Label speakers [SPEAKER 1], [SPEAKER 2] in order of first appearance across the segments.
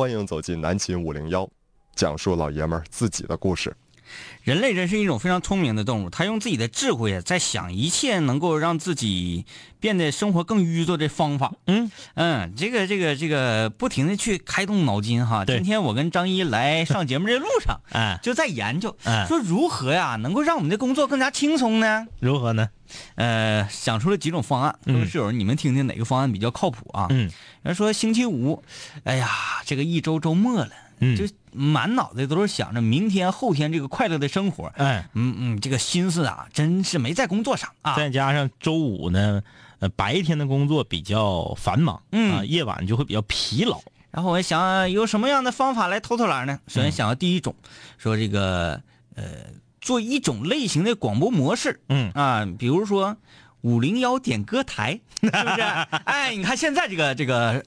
[SPEAKER 1] 欢迎走进南秦五零幺，讲述老爷们儿自己的故事。
[SPEAKER 2] 人类真是一种非常聪明的动物，他用自己的智慧在想一切能够让自己变得生活更迂作的方法。
[SPEAKER 3] 嗯
[SPEAKER 2] 嗯，这个这个这个不停的去开动脑筋哈。
[SPEAKER 3] 对
[SPEAKER 2] 今天我跟张一来上节目这路上，
[SPEAKER 3] 哎，
[SPEAKER 2] 就在研究，
[SPEAKER 3] 哎
[SPEAKER 2] 说如何呀能够让我们的工作更加轻松呢？
[SPEAKER 3] 如何呢？
[SPEAKER 2] 呃，想出了几种方案，各位室友，你们听听哪个方案比较靠谱啊？
[SPEAKER 3] 嗯
[SPEAKER 2] 人说星期五，哎呀，这个一周周末了，
[SPEAKER 3] 嗯
[SPEAKER 2] 就满脑袋都是想着明天、后天这个快乐的生活。
[SPEAKER 3] 哎，
[SPEAKER 2] 嗯嗯，这个心思啊，真是没在工作上啊。
[SPEAKER 3] 再加上周五呢，呃，白天的工作比较繁忙，
[SPEAKER 2] 嗯
[SPEAKER 3] 啊，夜晚就会比较疲劳。
[SPEAKER 2] 然后我想有什么样的方法来偷偷懒呢？首先想到第一种，说这个呃，做一种类型的广播模式，
[SPEAKER 3] 嗯
[SPEAKER 2] 啊，比如说五零幺点歌台，是不是？哎，你看现在这个这个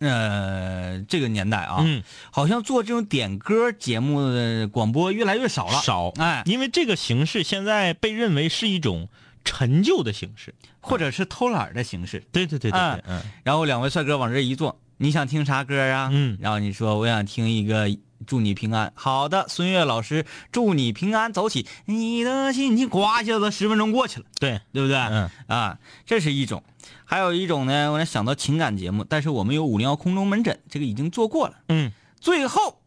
[SPEAKER 2] 呃这个年代啊，
[SPEAKER 3] 嗯，
[SPEAKER 2] 好像做这种点歌节目的广播越来越少了，
[SPEAKER 3] 少，
[SPEAKER 2] 哎，
[SPEAKER 3] 因为这个形式现在被认为是一种陈旧的形式。
[SPEAKER 2] 或者是偷懒的形式。
[SPEAKER 3] 对对对对嗯
[SPEAKER 2] 然后两位帅哥往这一坐，你想听啥歌啊？
[SPEAKER 3] 嗯
[SPEAKER 2] 然后你说我想听一个祝你平安。好的，孙悦老师祝你平安，走起，你的心情，呱一下子十分钟过去了，
[SPEAKER 3] 对，
[SPEAKER 2] 对不对？
[SPEAKER 3] 嗯
[SPEAKER 2] 啊，这是一种。还有一种呢，我想到情感节目，但是我们有五零幺空中门诊，这个已经做过了。
[SPEAKER 3] 嗯
[SPEAKER 2] 最后，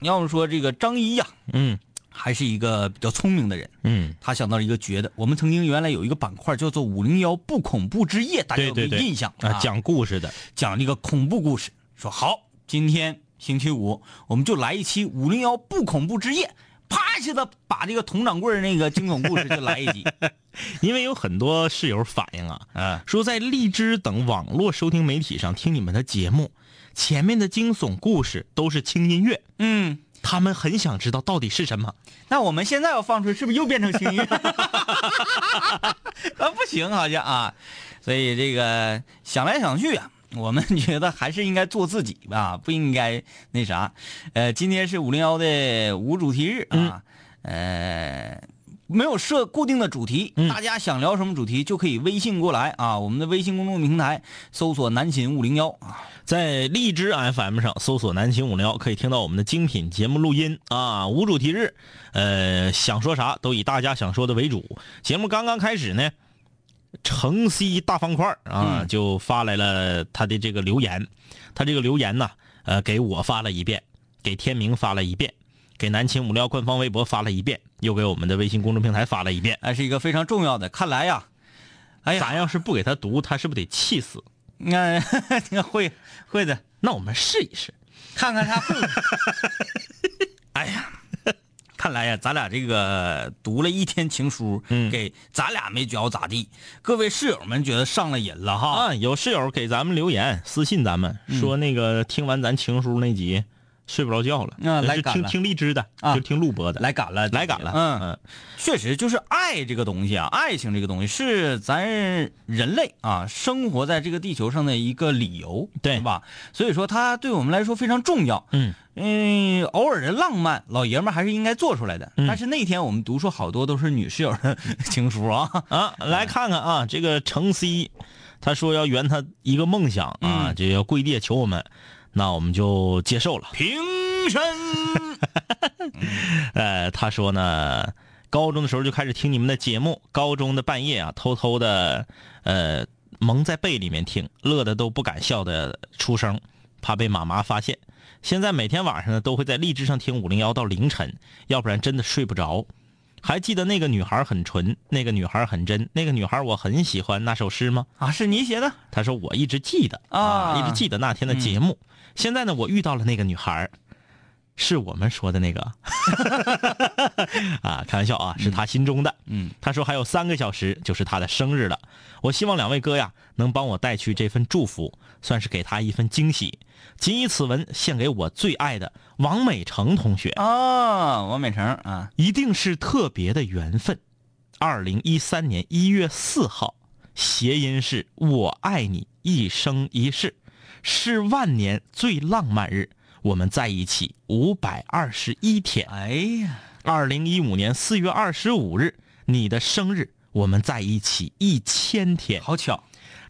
[SPEAKER 2] 要么说这个张一呀、
[SPEAKER 3] 嗯
[SPEAKER 2] 还是一个比较聪明的人，
[SPEAKER 3] 嗯，
[SPEAKER 2] 他想到了一个绝的。我们曾经原来有一个板块叫做“五零幺不恐怖之夜”，大家有没有印象
[SPEAKER 3] 啊，讲故事的，
[SPEAKER 2] 讲这个恐怖故事，说好，今天星期五我们就来一期五零幺不恐怖之夜，啪一下子把这个佟掌柜那个惊悚故事就来一集，
[SPEAKER 3] 因为有很多室友反映啊，
[SPEAKER 2] 嗯，
[SPEAKER 3] 说在荔枝等网络收听媒体上听你们的节目，前面的惊悚故事都是轻音乐，
[SPEAKER 2] 嗯，
[SPEAKER 3] 他们很想知道到底是什么。
[SPEAKER 2] 那我们现在要放出来，是不是又变成轻音乐？啊，不行，好像啊，所以这个想来想去啊，我们 觉得还是应该做自己吧，不应该那啥。呃，今天是五零幺的无主题日啊，呃。没有设固定的主题，大家想聊什么主题就可以微信过来啊。我们的微信公众平台搜索“南秦五零幺”啊，
[SPEAKER 3] 在荔枝 FM 上搜索“南秦五零幺”，可以听到我们的精品节目录音啊。无主题日，呃，想说啥都以大家想说的为主。节目刚刚开始呢，城西大方块啊、
[SPEAKER 2] 嗯
[SPEAKER 3] 就发来了他的这个留言，他这个留言呢，呃，给我发了一遍，给天明发了一遍，给南秦五零幺官方微博发了一遍，又给我们的微信公众平台发了一遍。
[SPEAKER 2] 还是一个非常重要的。看来呀，哎呀，
[SPEAKER 3] 咱要是不给他读，他是不是得气死？
[SPEAKER 2] 那、会会的，
[SPEAKER 3] 那我们试一试。
[SPEAKER 2] 看看他会。哎呀，看来呀，咱俩这个读了一天情书，
[SPEAKER 3] 嗯。
[SPEAKER 2] 给咱俩没觉得咋地，各位室友们觉得上了瘾了哈。
[SPEAKER 3] 啊，有室友给咱们留言私信咱们、说那个听完咱情书那集睡不着觉了，
[SPEAKER 2] 来赶了。
[SPEAKER 3] 听荔枝的，
[SPEAKER 2] 啊。
[SPEAKER 3] 就听录播的，
[SPEAKER 2] 来赶了，
[SPEAKER 3] 来赶了，
[SPEAKER 2] 嗯，
[SPEAKER 3] 嗯。
[SPEAKER 2] 确实就是爱这个东西啊，爱情这个东西是咱人类啊生活在这个地球上的一个理由，
[SPEAKER 3] 对。
[SPEAKER 2] 是吧？所以说它对我们来说非常重要。
[SPEAKER 3] 嗯。
[SPEAKER 2] 嗯，偶尔的浪漫，老爷们儿还是应该做出来的。
[SPEAKER 3] 嗯。
[SPEAKER 2] 但是那天我们读出好多都是女室友的情书啊，
[SPEAKER 3] 啊，来看看啊，这个程 C，他说要圆他一个梦想啊，
[SPEAKER 2] 嗯。
[SPEAKER 3] 就要跪地求我们，那我们就接受了。
[SPEAKER 2] 平身。
[SPEAKER 3] 呃，他说呢，高中的时候就开始听你们的节目，高中的半夜啊，偷偷的呃蒙在被里面听，乐的都不敢笑的出声，怕被妈妈发现。现在每天晚上呢，都会在荔枝上听五零幺到凌晨，要不然真的睡不着。还记得那个女孩很纯，那个女孩很真，那个女孩我很喜欢那首诗吗？
[SPEAKER 2] 啊，是你写的？
[SPEAKER 3] 他说我一直记得
[SPEAKER 2] 啊
[SPEAKER 3] 一直记得那天的节目。现在呢，我遇到了那个女孩，是我们说的那个 啊，开玩笑啊，是他心中的。
[SPEAKER 2] 嗯，
[SPEAKER 3] 他说还有三个小时就是他的生日了，我希望两位哥呀能帮我带去这份祝福，算是给他一份惊喜。谨以此文献给我最爱的王美成同学。
[SPEAKER 2] 哦，王美成啊，
[SPEAKER 3] 一定是特别的缘分。二零一三年一月四号，谐音是我爱你一生一世，是万年最浪漫日。我们在一起五百二十一天。
[SPEAKER 2] 哎呀，
[SPEAKER 3] 二零一五年四月二十五日，你的生日，我们在一起一千天。
[SPEAKER 2] 好巧，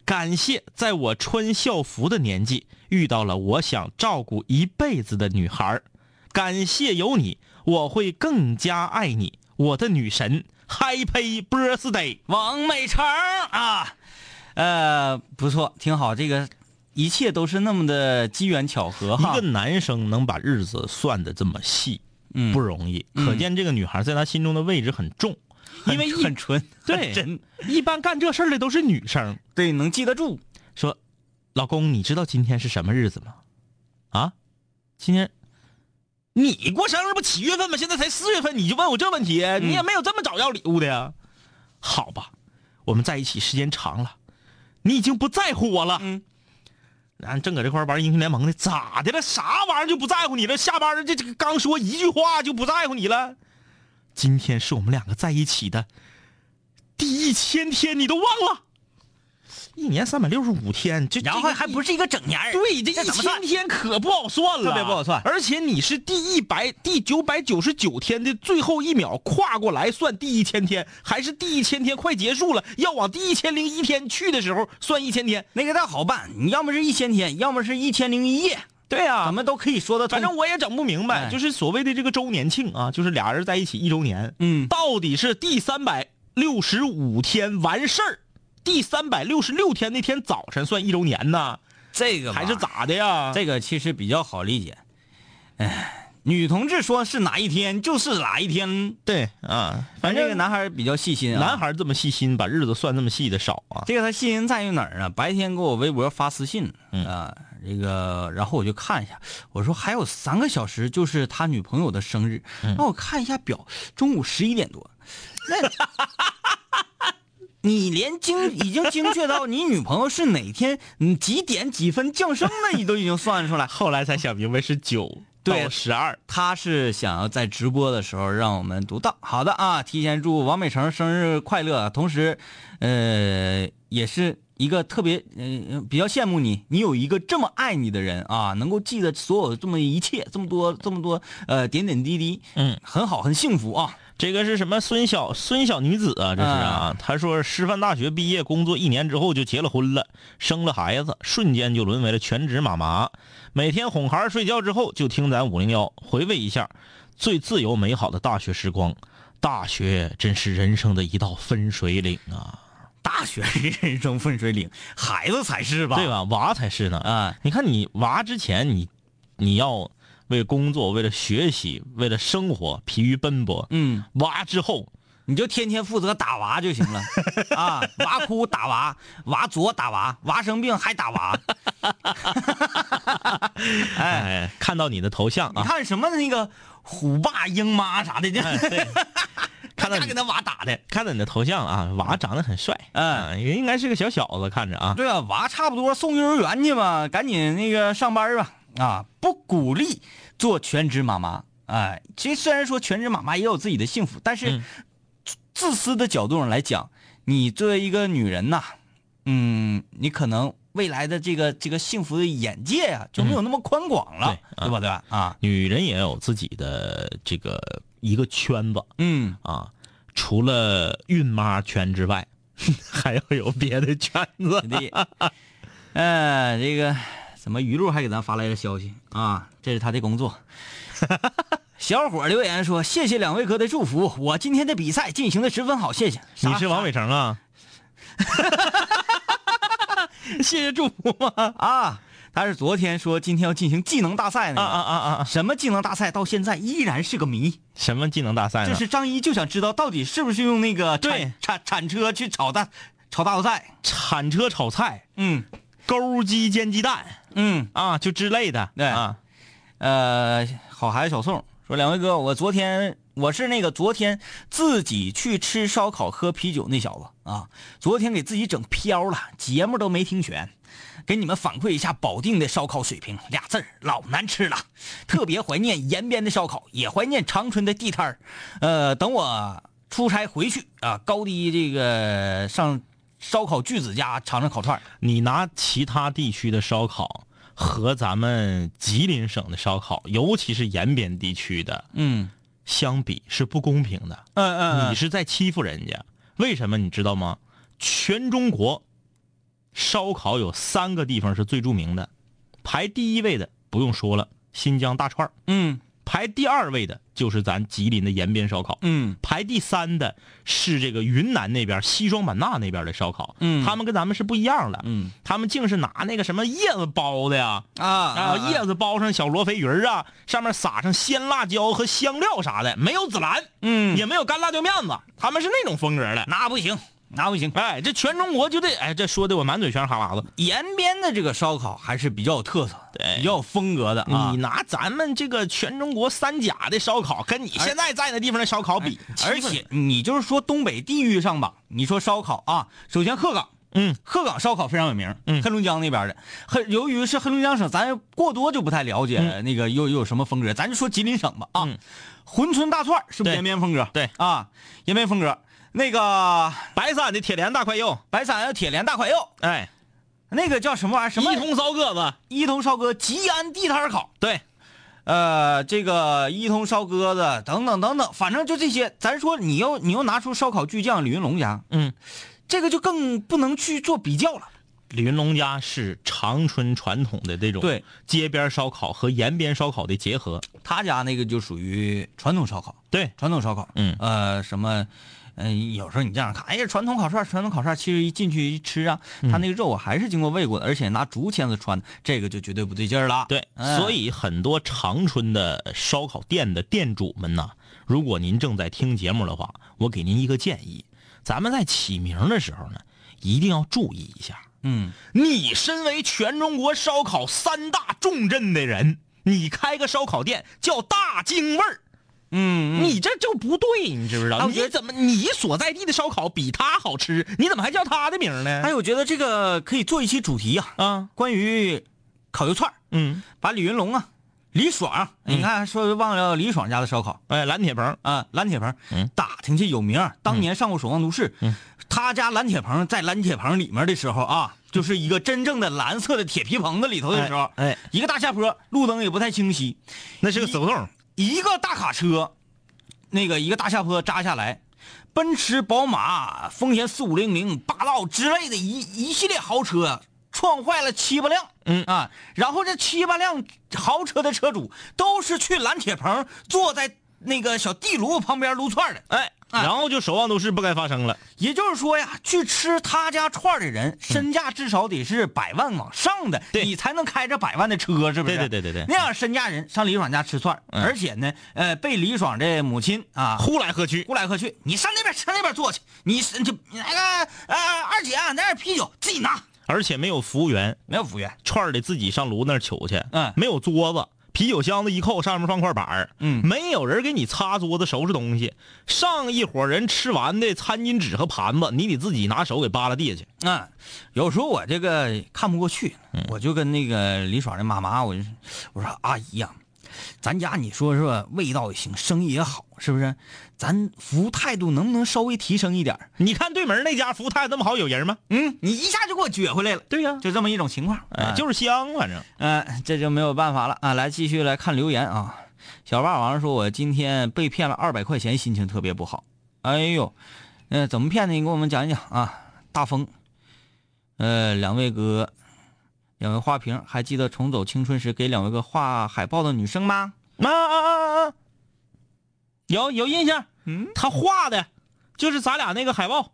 [SPEAKER 3] 感谢在我穿校服的年纪遇到了我想照顾一辈子的女孩儿感谢有你，我会更加爱你，我的女神。Happy birthday，
[SPEAKER 2] 王美成啊，呃，不错，挺好，这个一切都是那么的机缘巧合哈。
[SPEAKER 3] 一个男生能把日子算的这么细，
[SPEAKER 2] 嗯
[SPEAKER 3] 不容易，可见这个女孩在他心中的位置很重。因为
[SPEAKER 2] 很纯，
[SPEAKER 3] 对
[SPEAKER 2] 真，
[SPEAKER 3] 一般干这事儿的都是女生。
[SPEAKER 2] 对，能记得住。
[SPEAKER 3] 说，老公，你知道今天是什么日子吗？啊，今天你过生日不七月份吗？现在才四月份，你就问我这问题，你也没有这么早要礼物的呀？好吧，我们在一起时间长了，你已经不在乎我了。
[SPEAKER 2] 嗯，
[SPEAKER 3] 俺正搁这块玩英雄联盟呢，咋的了？啥玩意儿就不在乎你了？下班了，这这刚说一句话就不在乎你了？今天是我们两个在一起的第一千天，你都忘了？一年三百六十五天，这
[SPEAKER 2] 然后还不
[SPEAKER 3] 是
[SPEAKER 2] 是一个整年
[SPEAKER 3] 对，这一千天可不好算了，
[SPEAKER 2] 特别不好算。
[SPEAKER 3] 而且你是第一百第九百九十九天的最后一秒跨过来算第一千天，还是第一千天快结束了，要往第一千零一天去的时候算一千天？
[SPEAKER 2] 那个倒好办，你要么是一千天，要么是一千零一夜，
[SPEAKER 3] 对呀、
[SPEAKER 2] 咱们都可以说的。
[SPEAKER 3] 反正我也整不明白，
[SPEAKER 2] 哎。
[SPEAKER 3] 就是所谓的这个周年庆啊，就是俩人在一起一周年，
[SPEAKER 2] 嗯。
[SPEAKER 3] 到底是第三百六十五天完事儿，第三百六十六天那天早晨算一周年呢，
[SPEAKER 2] 这个
[SPEAKER 3] 还是咋的呀？
[SPEAKER 2] 这个其实比较好理解。哎，女同志说是哪一天就是哪一天，
[SPEAKER 3] 对啊，
[SPEAKER 2] 反正这个男孩比较细心啊。
[SPEAKER 3] 男孩这么细心，把日子算这么细的少啊。
[SPEAKER 2] 这个他细心在于哪儿啊？白天给我微博发私信，
[SPEAKER 3] 嗯
[SPEAKER 2] 啊，这个，然后我就看一下，我说还有三个小时就是他女朋友的生日，
[SPEAKER 3] 嗯
[SPEAKER 2] 那我看一下表，中午十一点多，那，你连精已经精确到你女朋友是哪天嗯几点几分降生的，你都已经算出来。
[SPEAKER 3] 后来才想明白是九
[SPEAKER 2] 对
[SPEAKER 3] 到十二。
[SPEAKER 2] 他是想要在直播的时候让我们读到。好的啊，提前祝王美成生日快乐，同时，呃，也是一个特别呃比较羡慕你，你有一个这么爱你的人啊，能够记得所有这么一切，这么多这么多呃点点滴滴，
[SPEAKER 3] 嗯，
[SPEAKER 2] 很好，很幸福啊。
[SPEAKER 3] 这个是什么孙小孙小女子啊？这是啊，她说师范大学毕业工作一年之后就结了婚了，生了孩子，瞬间就沦为了全职妈妈。每天哄孩儿睡觉之后就听咱五零幺，回味一下最自由美好的大学时光。大学真是人生的一道分水岭啊，
[SPEAKER 2] 大学是人生分水岭，孩子才是吧？
[SPEAKER 3] 对？吧？娃才是呢。
[SPEAKER 2] 啊，
[SPEAKER 3] 你看你娃之前你你要为工作、为了学习、为了生活疲于奔波，
[SPEAKER 2] 嗯，
[SPEAKER 3] 娃之后
[SPEAKER 2] 你就天天负责打娃就行了。啊，娃哭打娃，娃作打娃，娃生病还打娃。哎，
[SPEAKER 3] 哎，看到你的头像
[SPEAKER 2] 你
[SPEAKER 3] 啊，
[SPEAKER 2] 看什么那个虎爸鹰妈啥的，这
[SPEAKER 3] 哎对，看到你
[SPEAKER 2] 家给他娃打的。
[SPEAKER 3] 看到你的头像啊，娃长得很帅，
[SPEAKER 2] 嗯
[SPEAKER 3] 啊，应该是个小小子，看着啊，
[SPEAKER 2] 对啊，娃差不多送幼儿园去吧，赶紧那个上班吧。啊，不鼓励做全职妈妈。哎，其实虽然说全职妈妈也有自己的幸福，但是
[SPEAKER 3] 嗯
[SPEAKER 2] 自自私的角度上来讲，你作为一个女人呐，嗯，你可能未来的这个这个幸福的眼界呀、就没有那么宽广了，
[SPEAKER 3] 对
[SPEAKER 2] 吧？对吧？啊，
[SPEAKER 3] 女人也有自己的这个一个圈子
[SPEAKER 2] 嗯，
[SPEAKER 3] 啊，除了孕妈圈之外，还要有别的圈子。
[SPEAKER 2] 对，呃，这个怎么于露还给咱发来了消息啊？这是他的工作。小伙留言说：“谢谢两位哥的祝福，我今天的比赛进行的十分好，谢谢。”
[SPEAKER 3] 你是王伟成啊？谢谢祝福吗？
[SPEAKER 2] 啊？他是昨天说今天要进行技能大赛呢
[SPEAKER 3] 啊
[SPEAKER 2] 个，
[SPEAKER 3] 啊啊啊！
[SPEAKER 2] 什么技能大赛到现在依然是个谜。
[SPEAKER 3] 什么技能大赛呢？
[SPEAKER 2] 这是张一就想知道到底是不是用那个
[SPEAKER 3] 对
[SPEAKER 2] 铲铲铲车去炒大炒大头菜？
[SPEAKER 3] 铲车炒菜、
[SPEAKER 2] 嗯
[SPEAKER 3] 钩鸡煎鸡蛋
[SPEAKER 2] 嗯。
[SPEAKER 3] 啊，就之类的。
[SPEAKER 2] 对
[SPEAKER 3] 啊，
[SPEAKER 2] 呃，好孩子小宋说：“两位哥，我昨天我是那个昨天自己去吃烧烤喝啤酒那小子啊，昨天给自己整飘了，节目都没听全，给你们反馈一下保定的烧烤水平，俩字儿老难吃了，特别怀念延边的烧烤，也怀念长春的地摊儿。呃，等我出差回去啊，高低这个上烧烤巨子家尝尝烤串儿
[SPEAKER 3] 你拿其他地区的烧烤和咱们吉林省的烧烤，尤其是延边地区的
[SPEAKER 2] 嗯
[SPEAKER 3] 相比，是不公平的。
[SPEAKER 2] 嗯嗯
[SPEAKER 3] 你是在欺负人家，为什么你知道吗？全中国烧烤有三个地方是最著名的，排第一位的不用说了，新疆大串儿
[SPEAKER 2] 嗯
[SPEAKER 3] 排第二位的就是咱吉林的延边烧烤，
[SPEAKER 2] 嗯。
[SPEAKER 3] 排第三的是这个云南那边西双版纳那边的烧烤，
[SPEAKER 2] 嗯。
[SPEAKER 3] 他们跟咱们是不一样的，
[SPEAKER 2] 嗯。
[SPEAKER 3] 他们竟是拿那个什么叶子包的呀，
[SPEAKER 2] 啊
[SPEAKER 3] 啊，叶子包上小罗非鱼儿啊，上面撒上鲜辣椒和香料啥的，没有孜然，
[SPEAKER 2] 嗯
[SPEAKER 3] 也没有干辣椒面子，他们是那种风格的。
[SPEAKER 2] 那不行，那不行。
[SPEAKER 3] 哎，这全中国就这，哎，这说的我满嘴全是哈喇子。
[SPEAKER 2] 延边的这个烧烤还是比较有特色，
[SPEAKER 3] 对
[SPEAKER 2] 比较有风格的啊
[SPEAKER 3] 你。拿咱们这个全中国三甲的烧烤，跟你现在在那地方的烧烤比，
[SPEAKER 2] 而且你就是说东北地域上吧，你说烧烤啊，首先鹤岗，
[SPEAKER 3] 嗯，
[SPEAKER 2] 鹤岗烧烤非常有名，
[SPEAKER 3] 嗯
[SPEAKER 2] 黑龙江那边的，黑由于是黑龙江省，咱过多就不太了解、
[SPEAKER 3] 嗯
[SPEAKER 2] 那个又又有什么风格，咱就说吉林省吧啊，
[SPEAKER 3] 嗯
[SPEAKER 2] 珲春大串是不是延边风格？
[SPEAKER 3] 对
[SPEAKER 2] 啊，延边风格。那个
[SPEAKER 3] 白山的铁莲大块肉，
[SPEAKER 2] 白山的铁莲大块肉，
[SPEAKER 3] 哎，
[SPEAKER 2] 那个叫什么玩意儿？什么？
[SPEAKER 3] 一通烧鸽子，
[SPEAKER 2] 一通烧鸽吉安地摊烤，
[SPEAKER 3] 对，
[SPEAKER 2] 呃，这个一通烧鸽子等等等等，反正就这些。咱说你又你又拿出烧烤巨匠李云龙家，
[SPEAKER 3] 嗯，
[SPEAKER 2] 这个就更不能去做比较了。
[SPEAKER 3] 李云龙家是长春传统的这种
[SPEAKER 2] 对。
[SPEAKER 3] 街边烧烤和延边烧烤的结合，
[SPEAKER 2] 他家那个就属于传统烧烤，
[SPEAKER 3] 对，
[SPEAKER 2] 传统烧烤，
[SPEAKER 3] 嗯。
[SPEAKER 2] 呃，什么，嗯、有时候你这样看，哎呀，传统烤串，传统烤串，其实一进去一吃啊，
[SPEAKER 3] 嗯
[SPEAKER 2] 他那个肉啊还是经过喂过的，而且拿竹签子穿的，这个就绝对不对劲儿了。
[SPEAKER 3] 对，
[SPEAKER 2] 嗯
[SPEAKER 3] 所以很多长春的烧烤店的店主们呐，如果您正在听节目的话，我给您一个建议，咱们在起名的时候呢，一定要注意一下。
[SPEAKER 2] 嗯，
[SPEAKER 3] 你身为全中国烧烤三大重镇的人，你开个烧烤店叫大京味儿，
[SPEAKER 2] 嗯，
[SPEAKER 3] 你这就不对，你知不知道？你怎么你所在地的烧烤比他好吃，你怎么还叫他的名呢？
[SPEAKER 2] 哎，我觉得这个可以做一期主题呀、
[SPEAKER 3] 啊，
[SPEAKER 2] 关于烤肉串儿。
[SPEAKER 3] 嗯，
[SPEAKER 2] 把李云龙啊、李爽啊，你看说忘了李爽家的烧烤。
[SPEAKER 3] 哎，蓝铁棚，
[SPEAKER 2] 啊，蓝铁棚，
[SPEAKER 3] 嗯。
[SPEAKER 2] 打听去有名儿，当年上过《守望都市》，
[SPEAKER 3] 嗯。
[SPEAKER 2] 他家蓝铁棚在蓝铁棚里面的时候啊，就是一个真正的蓝色的铁皮棚子里头的时候，
[SPEAKER 3] 哎哎。
[SPEAKER 2] 一个大下坡，路灯也不太清晰，
[SPEAKER 3] 那是个死胡同，
[SPEAKER 2] 一个大卡车，那个一个大下坡扎下来，奔驰、宝马、丰田四五零零、霸道之类的一一系列豪车，撞坏了七八辆。
[SPEAKER 3] 嗯
[SPEAKER 2] 啊，然后这七八辆豪车的车主都是去蓝铁棚坐在那个小地炉旁边撸串的。
[SPEAKER 3] 哎，
[SPEAKER 2] 啊
[SPEAKER 3] 然后就守望都市不该发生了。
[SPEAKER 2] 也就是说呀，去吃他家串儿的人，身价至少得是百万往上的，
[SPEAKER 3] 对。
[SPEAKER 2] 你才能开着百万的车，是不是？
[SPEAKER 3] 对对对对对。
[SPEAKER 2] 那样身价人上李爽家吃串而且呢，呃，被李爽的母亲啊。
[SPEAKER 3] 呼来喝去，
[SPEAKER 2] 呼来喝去，你上那边上那边坐去，你是就那个呃二姐啊，那点啤酒自己拿，
[SPEAKER 3] 而且没有服务员，
[SPEAKER 2] 没有服务员，
[SPEAKER 3] 串儿得自己上炉那儿取去。
[SPEAKER 2] 嗯。
[SPEAKER 3] 没有桌子，啤酒箱子一扣，上面放块板儿
[SPEAKER 2] 嗯
[SPEAKER 3] 没有人给你擦桌子收拾东西。上一伙人吃完的餐巾纸和盘子，你得自己拿手给扒拉地下去。
[SPEAKER 2] 啊，有时候我这个看不过去，我就跟那个李爽的妈妈，我就我说阿姨呀、咱家你说说味道也行，生意也好，是不是？咱服务态度能不能稍微提升一点儿
[SPEAKER 3] 你看对门那家服务态度那么好，有人吗？
[SPEAKER 2] 嗯，你一下就给我撅回来了，
[SPEAKER 3] 对呀、
[SPEAKER 2] 就这么一种情况。
[SPEAKER 3] 哎，就是香，反正
[SPEAKER 2] 嗯、这就没有办法了啊！来继续来看留言啊。小霸王说：“我今天被骗了二百块钱，心情特别不好。哎呦，呃，怎么骗的？你给我们讲一讲啊。”大风，呃，两位哥，两位花瓶，还记得重走青春时给两位哥画海报的女生吗？
[SPEAKER 3] 啊啊啊啊！有有印象，
[SPEAKER 2] 嗯，
[SPEAKER 3] 他画的，就是咱俩那个海报，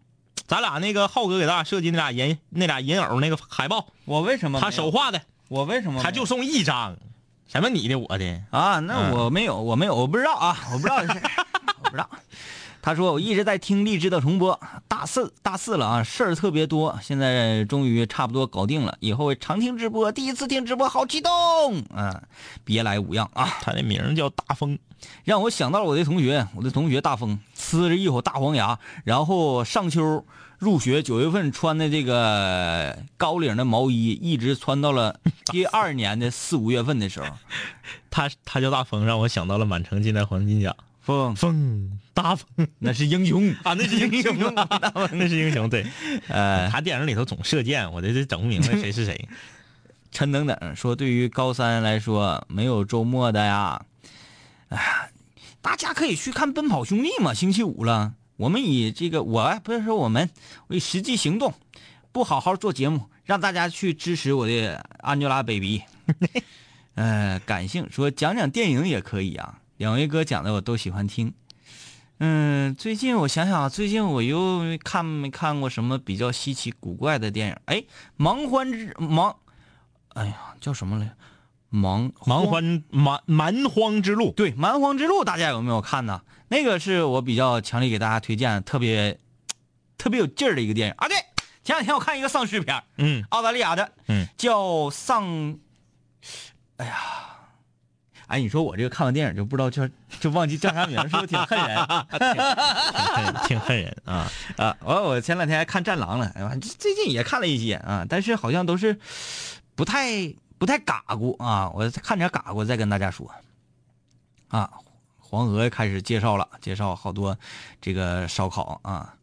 [SPEAKER 3] 咱俩那个浩哥给咱俩设计那俩人那俩人偶那个海报，
[SPEAKER 2] 我为什么
[SPEAKER 3] 他手画的，
[SPEAKER 2] 我为什么
[SPEAKER 3] 他就送一张，什么你的我的，
[SPEAKER 2] 啊？那
[SPEAKER 3] 嗯
[SPEAKER 2] 我没有，我没有，我不知道啊，我不知道这事，我不知道。他说我一直在听励志的重播，大四大四了啊，事儿特别多，现在终于差不多搞定了，以后常听直播，第一次听直播好激动啊！别来无恙啊！
[SPEAKER 3] 他的名儿叫大风，
[SPEAKER 2] 让我想到了我的同学，我的同学大风呲着一口大黄牙，然后上秋入学九月份穿的这个高领的毛衣，一直穿到了 第二年的四五月份的时候，
[SPEAKER 3] 他他叫大风，让我想到了满城尽带黄金甲，
[SPEAKER 2] 风
[SPEAKER 3] 风大风
[SPEAKER 2] 那是英雄
[SPEAKER 3] 啊，那是英雄啊，那是英雄，对，
[SPEAKER 2] 呃，
[SPEAKER 3] 他电影里头总射箭，我这这整不明白 谁是谁。
[SPEAKER 2] 陈等等说，对于高三来说，没有周末的呀，哎呀，大家可以去看《奔跑兄弟》嘛，星期五了。我们以这个，我不是说我们，我以实际行动，不好好做节目，让大家去支持我的 Angelababy。呃，感性说讲讲电影也可以啊，两位哥讲的我都喜欢听。嗯，最近我想想啊，最近我又看没看过什么比较稀奇古怪的电影？哎，盲欢之盲，哎呀，叫什么来？盲
[SPEAKER 3] 盲欢蛮蛮荒之路，
[SPEAKER 2] 对，蛮荒之路，大家有没有看呢？那个是我比较强烈给大家推荐，特别特别有劲儿的一个电影啊。对，前两天我看一个丧尸片儿，
[SPEAKER 3] 嗯
[SPEAKER 2] 澳大利亚的，
[SPEAKER 3] 嗯，
[SPEAKER 2] 叫丧，哎呀，哎，你说我这个看完电影就不知道叫就忘记叫啥名，是不是挺恨人？
[SPEAKER 3] 挺挺恨人啊。
[SPEAKER 2] 啊，我我前两天还看《战狼》了，哎呀，这最近也看了一些啊，但是好像都是不太不太嘎咕啊，我看点嘎咕再跟大家说。啊，黄河开始介绍了，介绍好多这个烧烤啊，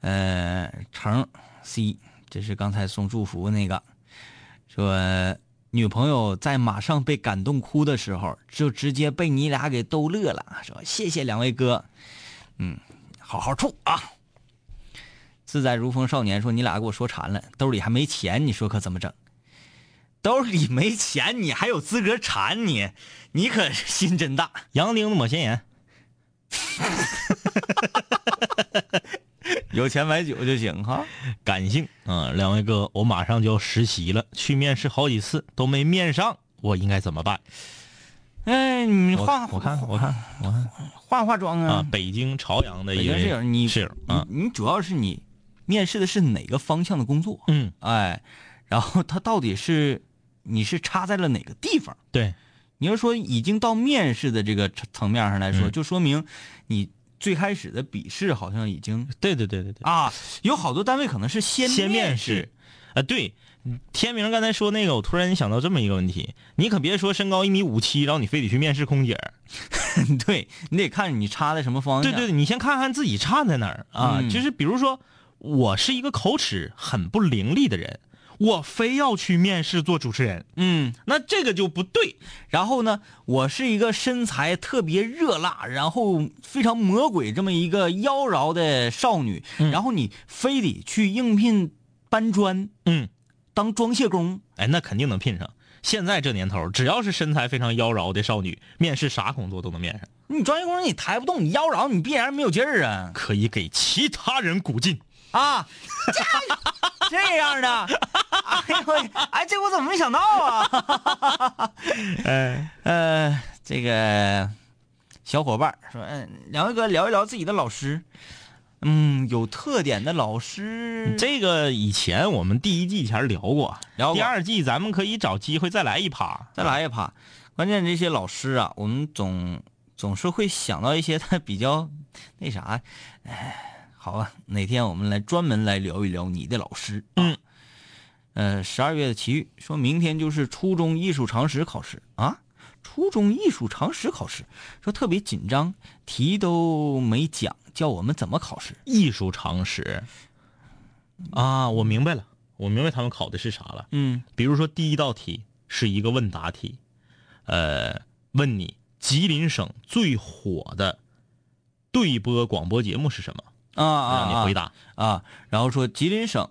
[SPEAKER 2] 呃，橙 C，这是刚才送祝福那个，说女朋友在马上被感动哭的时候，就直接被你俩给逗乐了，说谢谢两位哥，嗯，好好处啊。自在如风少年说：“你俩给我说馋了，兜里还没钱，你说可怎么整？兜里没钱，你还有资格馋你？你可心真大。
[SPEAKER 3] 杨钉子抹咸盐，
[SPEAKER 2] 有钱买酒就行哈。
[SPEAKER 3] 感性啊、两位哥，我马上就要实习了，去面试好几次都没面上，我应该怎么办？
[SPEAKER 2] 哎，你化
[SPEAKER 3] 我看我看我看
[SPEAKER 2] 化化妆
[SPEAKER 3] 啊
[SPEAKER 2] 啊，，
[SPEAKER 3] 北京朝阳的
[SPEAKER 2] 北
[SPEAKER 3] 一位
[SPEAKER 2] 京室友你
[SPEAKER 3] 室友啊，
[SPEAKER 2] 你你主要是你面试的是哪个方向的工作？
[SPEAKER 3] 嗯，
[SPEAKER 2] 哎，然后他到底是你是插在了哪个地方？
[SPEAKER 3] 对，
[SPEAKER 2] 你要说已经到面试的这个层层面上来说，
[SPEAKER 3] 嗯
[SPEAKER 2] 就说明你最开始的笔试好像已经
[SPEAKER 3] 对对对对对，
[SPEAKER 2] 啊，有好多单位可能是先
[SPEAKER 3] 先面
[SPEAKER 2] 试。
[SPEAKER 3] 试，啊，对，天明刚才说那个，我突然想到这么一个问题，你可别说身高一米五七，然后你非得去面试空姐儿。
[SPEAKER 2] 对你得看你插在什么方向。
[SPEAKER 3] 对对，对你先看看自己差在哪儿啊。
[SPEAKER 2] 嗯。
[SPEAKER 3] 就是比如说，我是一个口齿很不伶俐的人，我非要去面试做主持人，
[SPEAKER 2] 嗯，
[SPEAKER 3] 那这个就不对。
[SPEAKER 2] 然后呢，我是一个身材特别热辣，然后非常魔鬼这么一个妖娆的少女，
[SPEAKER 3] 嗯
[SPEAKER 2] 然后你非得去应聘搬砖
[SPEAKER 3] 嗯，
[SPEAKER 2] 当装卸工，
[SPEAKER 3] 哎，那肯定能聘上。现在这年头，只要是身材非常妖娆的少女，面试啥工作都能面上，
[SPEAKER 2] 你装卸工你抬不动，你妖娆，你必然没有劲儿啊
[SPEAKER 3] 可以给其他人鼓劲。
[SPEAKER 2] 啊！这 这样的，哎呦我，哎，这我怎么没想到啊？
[SPEAKER 3] 哎，
[SPEAKER 2] 呃，这个小伙伴说，嗯，两位哥聊一聊自己的老师，嗯，有特点的老师，
[SPEAKER 3] 这个以前我们第一季前聊过，
[SPEAKER 2] 聊过
[SPEAKER 3] 第二季咱们可以找机会再来一趴，
[SPEAKER 2] 再来一趴。关键这些老师啊，我们总总是会想到一些他比较那啥，哎，好吧，哪天我们来专门来聊一聊你的老师。啊、
[SPEAKER 3] 嗯，
[SPEAKER 2] 呃，十二月的奇遇说明天就是初中艺术常识考试啊，初中艺术常识考试，说特别紧张，题都没讲，叫我们怎么考试。
[SPEAKER 3] 艺术常识啊，我明白了，我明白他们考的是啥了。
[SPEAKER 2] 嗯
[SPEAKER 3] 比如说第一道题是一个问答题，呃，问你吉林省最火的对播广播节目是什么？
[SPEAKER 2] 啊
[SPEAKER 3] 让你回答。
[SPEAKER 2] 啊，然后说吉林省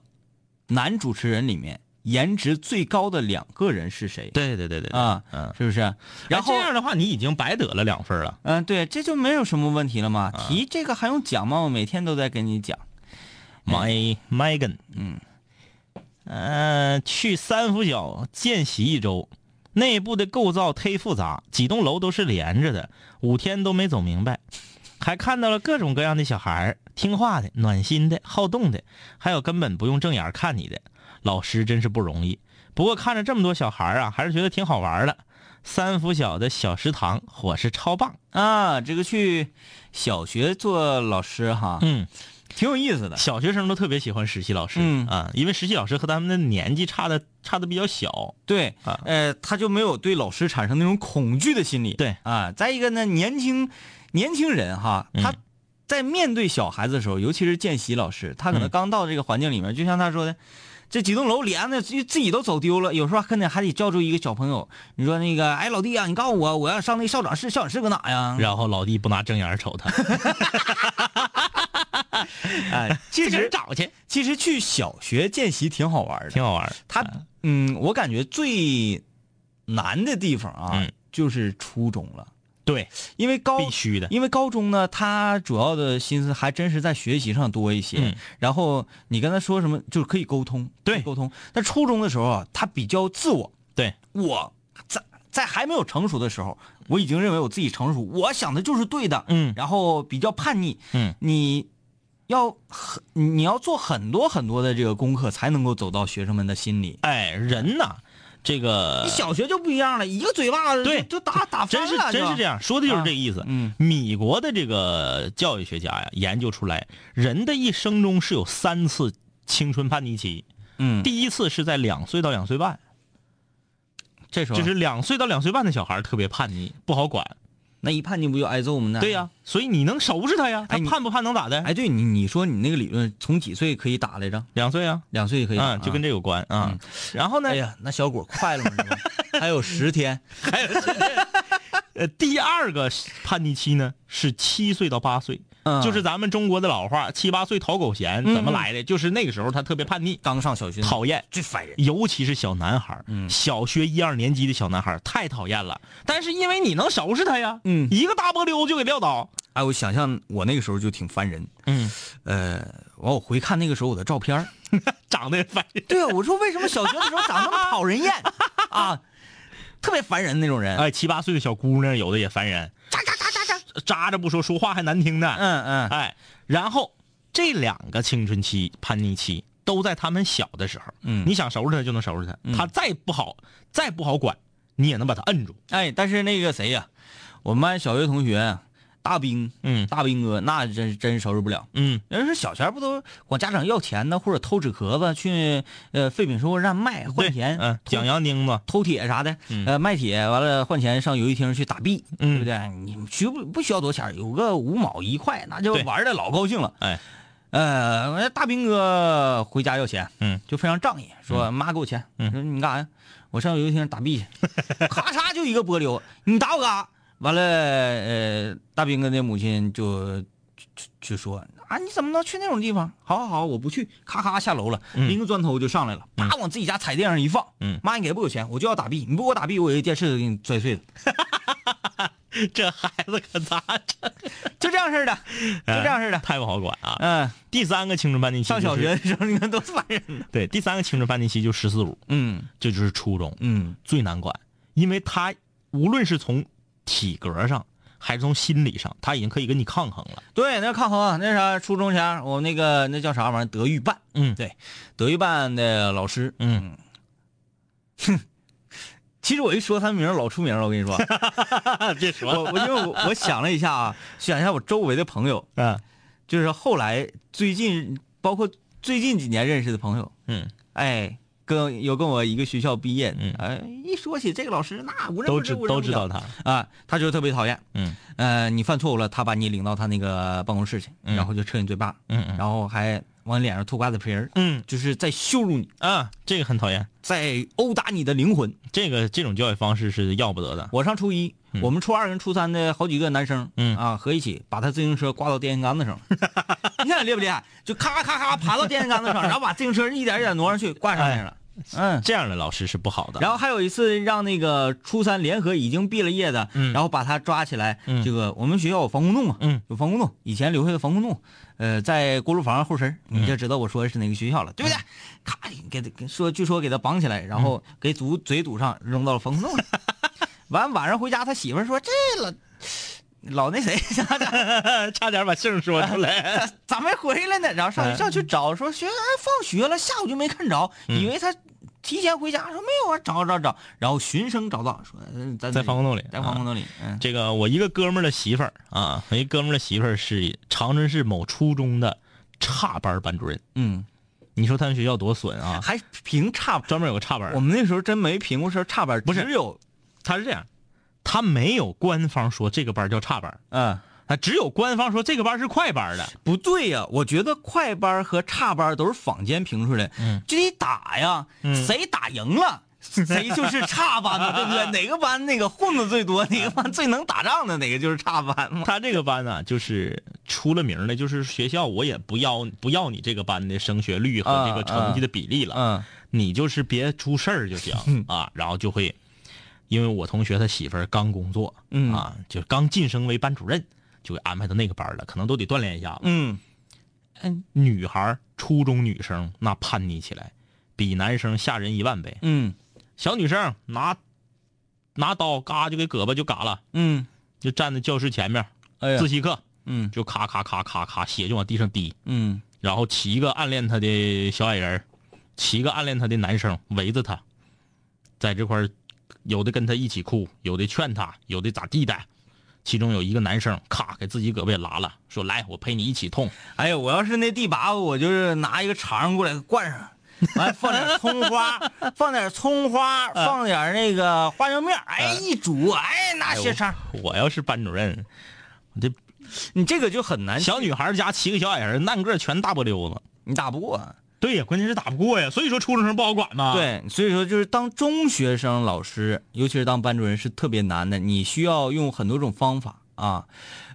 [SPEAKER 2] 男主持人里面颜值最高的两个人是谁？
[SPEAKER 3] 对对对对对
[SPEAKER 2] 啊，
[SPEAKER 3] 嗯。
[SPEAKER 2] 是不是？然
[SPEAKER 3] 然
[SPEAKER 2] 后
[SPEAKER 3] 后这样的话，你已经白得了两分了。
[SPEAKER 2] 嗯，对，这就没有什么问题了嘛。
[SPEAKER 3] 啊
[SPEAKER 2] 题这个还用讲吗？我每天都在跟你讲。
[SPEAKER 3] My Megan，
[SPEAKER 2] 嗯，
[SPEAKER 3] 呃，去三府角见习一周，内部的构造忒复杂，几栋楼都是连着的，五天都没走明白，还看到了各种各样的小孩儿，听话的、暖心的、好动的，还有根本不用正眼看你的。老师真是不容易，不过看着这么多小孩儿啊，还是觉得挺好玩的。三福小的小食堂伙食超棒，
[SPEAKER 2] 啊，这个去小学做老师哈，
[SPEAKER 3] 嗯，
[SPEAKER 2] 挺有意思的。
[SPEAKER 3] 小学生都特别喜欢实习老师，
[SPEAKER 2] 嗯
[SPEAKER 3] 啊，因为实习老师和他们的年纪差的差的比较小，
[SPEAKER 2] 对，
[SPEAKER 3] 啊
[SPEAKER 2] 呃，他就没有对老师产生那种恐惧的心理。
[SPEAKER 3] 对
[SPEAKER 2] 啊，再一个呢，年轻年轻人哈，他
[SPEAKER 3] 嗯
[SPEAKER 2] 在面对小孩子的时候，尤其是见习老师，他可能
[SPEAKER 3] 嗯
[SPEAKER 2] 刚到这个环境里面，就像他说的。这几栋楼连着，自自己都走丢了。有时候可能还得叫住一个小朋友，你说那个，哎，老弟啊，你告诉我，我要上那校长室，校长室搁哪呀？
[SPEAKER 3] 然后老弟不拿正眼瞅他，
[SPEAKER 2] 哎，其实
[SPEAKER 3] 找去，
[SPEAKER 2] 其实去小学见习挺好玩的。
[SPEAKER 3] 挺好玩。
[SPEAKER 2] 他嗯，我感觉最难的地方啊，
[SPEAKER 3] 嗯
[SPEAKER 2] 就是初中了，
[SPEAKER 3] 对，
[SPEAKER 2] 因为高
[SPEAKER 3] 必须的。
[SPEAKER 2] 因为高中呢，他主要的心思还真是在学习上多一些。
[SPEAKER 3] 嗯
[SPEAKER 2] 然后你跟他说什么，就是可以沟通，
[SPEAKER 3] 对
[SPEAKER 2] 沟通。但初中的时候啊，他比较自我，
[SPEAKER 3] 对，
[SPEAKER 2] 我在在还没有成熟的时候，我已经认为我自己成熟，我想的就是对的。
[SPEAKER 3] 嗯
[SPEAKER 2] 然后比较叛逆，
[SPEAKER 3] 嗯，
[SPEAKER 2] 你要很你要做很多很多的这个功课，才能够走到学生们的心里。
[SPEAKER 3] 哎，人呐，这个
[SPEAKER 2] 你小学就不一样了，一个嘴巴子
[SPEAKER 3] 对
[SPEAKER 2] 就就打打翻
[SPEAKER 3] 真是
[SPEAKER 2] 了，
[SPEAKER 3] 真是这样，说的就是这个意思。
[SPEAKER 2] 嗯
[SPEAKER 3] 米国的这个教育学家呀，研究出来，人的一生中是有三次青春叛逆期。
[SPEAKER 2] 嗯，
[SPEAKER 3] 第一次是在两岁到两岁半，
[SPEAKER 2] 这时候
[SPEAKER 3] 就是两岁到两岁半的小孩特别叛逆，不好管。
[SPEAKER 2] 那一叛逆不就挨揍吗？那
[SPEAKER 3] 对呀、所以你能收拾他呀？他叛不叛能咋的？
[SPEAKER 2] 哎，对你你说你那个理论从几岁可以打来着？
[SPEAKER 3] 两岁啊，
[SPEAKER 2] 两岁可以打，
[SPEAKER 3] 啊，就跟
[SPEAKER 2] 这。
[SPEAKER 3] 有关啊。然后呢
[SPEAKER 2] 哎，呀，那小果快了吗？还有十天，
[SPEAKER 3] 呃，第二个叛逆期呢是七岁到八岁，
[SPEAKER 2] 嗯
[SPEAKER 3] 就是咱们中国的老话，七八岁讨狗嫌，怎么来的？就是那个时候他特别叛逆，
[SPEAKER 2] 刚上小学，
[SPEAKER 3] 讨厌。
[SPEAKER 2] 最烦人。
[SPEAKER 3] 尤其是小男孩小学一二年级的小男孩儿太讨厌了。但是因为你能收拾他呀，
[SPEAKER 2] 嗯
[SPEAKER 3] 一个大波溜就给撂倒。
[SPEAKER 2] 哎，我想象我那个时候就挺烦人。
[SPEAKER 3] 嗯，
[SPEAKER 2] 呃，完我回看那个时候我的照片儿
[SPEAKER 3] 长得也烦人。
[SPEAKER 2] 对啊，我说为什么小学的时候长那么讨人厌 啊？特别烦人那种人。
[SPEAKER 3] 哎，七八岁的小姑娘有的也烦人。扎着不说，说话还难听呢。
[SPEAKER 2] 嗯嗯，
[SPEAKER 3] 哎，然后这两个青春期、叛逆期都在他们小的时候，
[SPEAKER 2] 嗯
[SPEAKER 3] 你想收拾他就能收拾他，他再不好、再不好管，你也能把他摁住。
[SPEAKER 2] 哎，但是那个谁呀、我们班小学同学大兵，
[SPEAKER 3] 嗯。
[SPEAKER 2] 大兵哥那真真收拾不了。
[SPEAKER 3] 嗯，
[SPEAKER 2] 人说小钱不都管家长要钱呢，或者偷纸壳子去呃废品收购站卖换钱，
[SPEAKER 3] 嗯，
[SPEAKER 2] 偷
[SPEAKER 3] 讲洋钉子，
[SPEAKER 2] 偷铁啥的，
[SPEAKER 3] 嗯。
[SPEAKER 2] 呃卖铁完了换钱上游戏厅去打币，
[SPEAKER 3] 嗯。
[SPEAKER 2] 对不对？你需不不需要多钱，有个五毛一块，那就玩的老高兴了。
[SPEAKER 3] 哎，
[SPEAKER 2] 呃，我大兵哥回家要钱，
[SPEAKER 3] 嗯，
[SPEAKER 2] 就非常仗义，说妈给我钱，
[SPEAKER 3] 嗯。
[SPEAKER 2] 说你干啥呀？我上游戏厅打币去，咔嚓就一个波流，你打我干啥？完了，呃，大兵哥的母亲就就就说啊，你怎么能去那种地方？好好好，我不去，咔咔下楼了，
[SPEAKER 3] 嗯。
[SPEAKER 2] 拎个砖头就上来了，啪往自己家彩电上一放，
[SPEAKER 3] 嗯。
[SPEAKER 2] 妈，你给不给我钱？我就要打币，你不给我打币，我有一电视给你摔碎了，
[SPEAKER 3] 这孩子可咋整？
[SPEAKER 2] 就这样式的，就这样式的，
[SPEAKER 3] 太不好管啊！
[SPEAKER 2] 嗯，
[SPEAKER 3] 第三个青春叛逆期、
[SPEAKER 2] 上小学，的时候你看多烦人呢，
[SPEAKER 3] 对，第三个青春叛逆期就十四五，
[SPEAKER 2] 嗯。
[SPEAKER 3] 这就是初中，
[SPEAKER 2] 嗯。
[SPEAKER 3] 最难管，因为他无论是从体格上还是从心理上，他已经可以跟你抗衡了。
[SPEAKER 2] 对，那抗衡啊，那啥，初中前我那个那叫啥玩意儿，德育办，
[SPEAKER 3] 嗯。
[SPEAKER 2] 对，德育办的老师，
[SPEAKER 3] 嗯，哼
[SPEAKER 2] 其实我一说他名儿老出名了，我跟你说，
[SPEAKER 3] 别说。
[SPEAKER 2] 我我因为我我想了一下啊，想一下我周围的朋友，
[SPEAKER 3] 嗯
[SPEAKER 2] 就是后来最近包括最近几年认识的朋友，
[SPEAKER 3] 嗯，
[SPEAKER 2] 哎，跟有跟我一个学校毕业的，
[SPEAKER 3] 嗯。
[SPEAKER 2] 哎，一说起这个老师，那无人
[SPEAKER 3] 都知
[SPEAKER 2] 不知
[SPEAKER 3] 都知道。他。
[SPEAKER 2] 啊，他就特别讨厌，
[SPEAKER 3] 嗯。
[SPEAKER 2] 呃，你犯错误了，他把你领到他那个办公室去，
[SPEAKER 3] 嗯。
[SPEAKER 2] 然后就抽你嘴巴，
[SPEAKER 3] 嗯嗯。
[SPEAKER 2] 然后还往脸上吐瓜子皮儿，
[SPEAKER 3] 嗯。
[SPEAKER 2] 就是在羞辱你，
[SPEAKER 3] 啊，这个很讨厌，
[SPEAKER 2] 在殴打你的灵魂。
[SPEAKER 3] 这个这种教育方式是要不得的。
[SPEAKER 2] 我上初一，我们初二跟初三的好几个男生，
[SPEAKER 3] 嗯。
[SPEAKER 2] 啊，合一起把他自行车挂到电线杆子上，你看厉不厉害？就咔咔咔爬到电线杆子上，然后把自行车一点一点挪上去，挂上面了。嗯，
[SPEAKER 3] 这样的老师是不好的。
[SPEAKER 2] 然后还有一次让那个初三联合已经毕了业的，
[SPEAKER 3] 嗯。
[SPEAKER 2] 然后把他抓起来，
[SPEAKER 3] 嗯。
[SPEAKER 2] 这个我们学校有防空洞嘛，
[SPEAKER 3] 嗯，
[SPEAKER 2] 有防空洞，以前留下的防空洞，呃，在锅炉房后身你就知道我说的是哪个学校了，对不对？咔，给他说，据说给他绑起来，然后给堵嘴堵上，扔到了防空洞里。完晚上回家，他媳妇说这老老那谁
[SPEAKER 3] 差点把姓说出来。
[SPEAKER 2] 咋没回来呢？然后上学校去找，说学哎放学了，下午就没看着，以为他提前回家，说没有啊，找找找，然后循声找到，说呃在
[SPEAKER 3] 在防空洞里
[SPEAKER 2] 在防空洞里，嗯
[SPEAKER 3] 这个我一个哥们儿的媳妇儿啊，我一哥们儿的媳妇儿是长春市某初中的差班班主任。
[SPEAKER 2] 嗯，
[SPEAKER 3] 你说他们学校多损啊？
[SPEAKER 2] 还评差，
[SPEAKER 3] 专门有个差班。
[SPEAKER 2] 我们那时候真没评过是差班，
[SPEAKER 3] 不是
[SPEAKER 2] 只有
[SPEAKER 3] 他是这样，他没有官方说这个班叫差班，
[SPEAKER 2] 嗯。
[SPEAKER 3] 啊，只有官方说这个班是快班的。
[SPEAKER 2] 不对呀、我觉得快班和差班都是坊间评出来，
[SPEAKER 3] 嗯
[SPEAKER 2] 就得打呀，
[SPEAKER 3] 嗯
[SPEAKER 2] 谁打赢了谁就是差班的，对不对？哪个班那个混的最多，哪个班最能打仗的，哪个就是差班嘛。
[SPEAKER 3] 他这个班呢，就是出了名的，就是学校我也不要不要你这个班的升学率和这个成绩的比例了，
[SPEAKER 2] 嗯
[SPEAKER 3] 你就是别出事儿就行嗯啊。然后就会，因为我同学他媳妇儿刚工作，
[SPEAKER 2] 嗯。
[SPEAKER 3] 啊，就刚晋升为班主任，就给安排到那个班了，可能都得锻炼一下子。
[SPEAKER 2] 嗯。
[SPEAKER 3] 嗯，女孩儿初中女生那叛逆起来，比男生吓人一万倍。
[SPEAKER 2] 嗯。
[SPEAKER 3] 小女生拿拿刀嘎就给胳膊就嘎了，
[SPEAKER 2] 嗯，
[SPEAKER 3] 就站在教室前面，
[SPEAKER 2] 哎呀。
[SPEAKER 3] 自，习课。
[SPEAKER 2] 嗯。
[SPEAKER 3] 就咔咔咔咔咔血就往地上滴，
[SPEAKER 2] 嗯。
[SPEAKER 3] 然后七个暗恋她的小矮人儿，七个暗恋她的男生围着她，在这块儿，有的跟他一起哭，有的劝他，有的咋地的。其中有一个男生，咔给自己胳膊也拉了，说：“来，我陪你一起痛。
[SPEAKER 2] 哎呀，我要是那第八个，我就是拿一个肠过来灌上，完放点葱花，放点葱花，放点那个花椒面，哎，一煮，哎，拿血肠，
[SPEAKER 3] 我要是班主任，我这
[SPEAKER 2] 你这个就很难，
[SPEAKER 3] 小女孩家七个小矮人，烂个全大波溜子。
[SPEAKER 2] 你打不过。
[SPEAKER 3] 对呀，关键是打不过呀，所以说初中生不好管嘛。，
[SPEAKER 2] 对，所以说就是当中学生老师，尤其是当班主任是特别难的，你需要用很多种方法啊。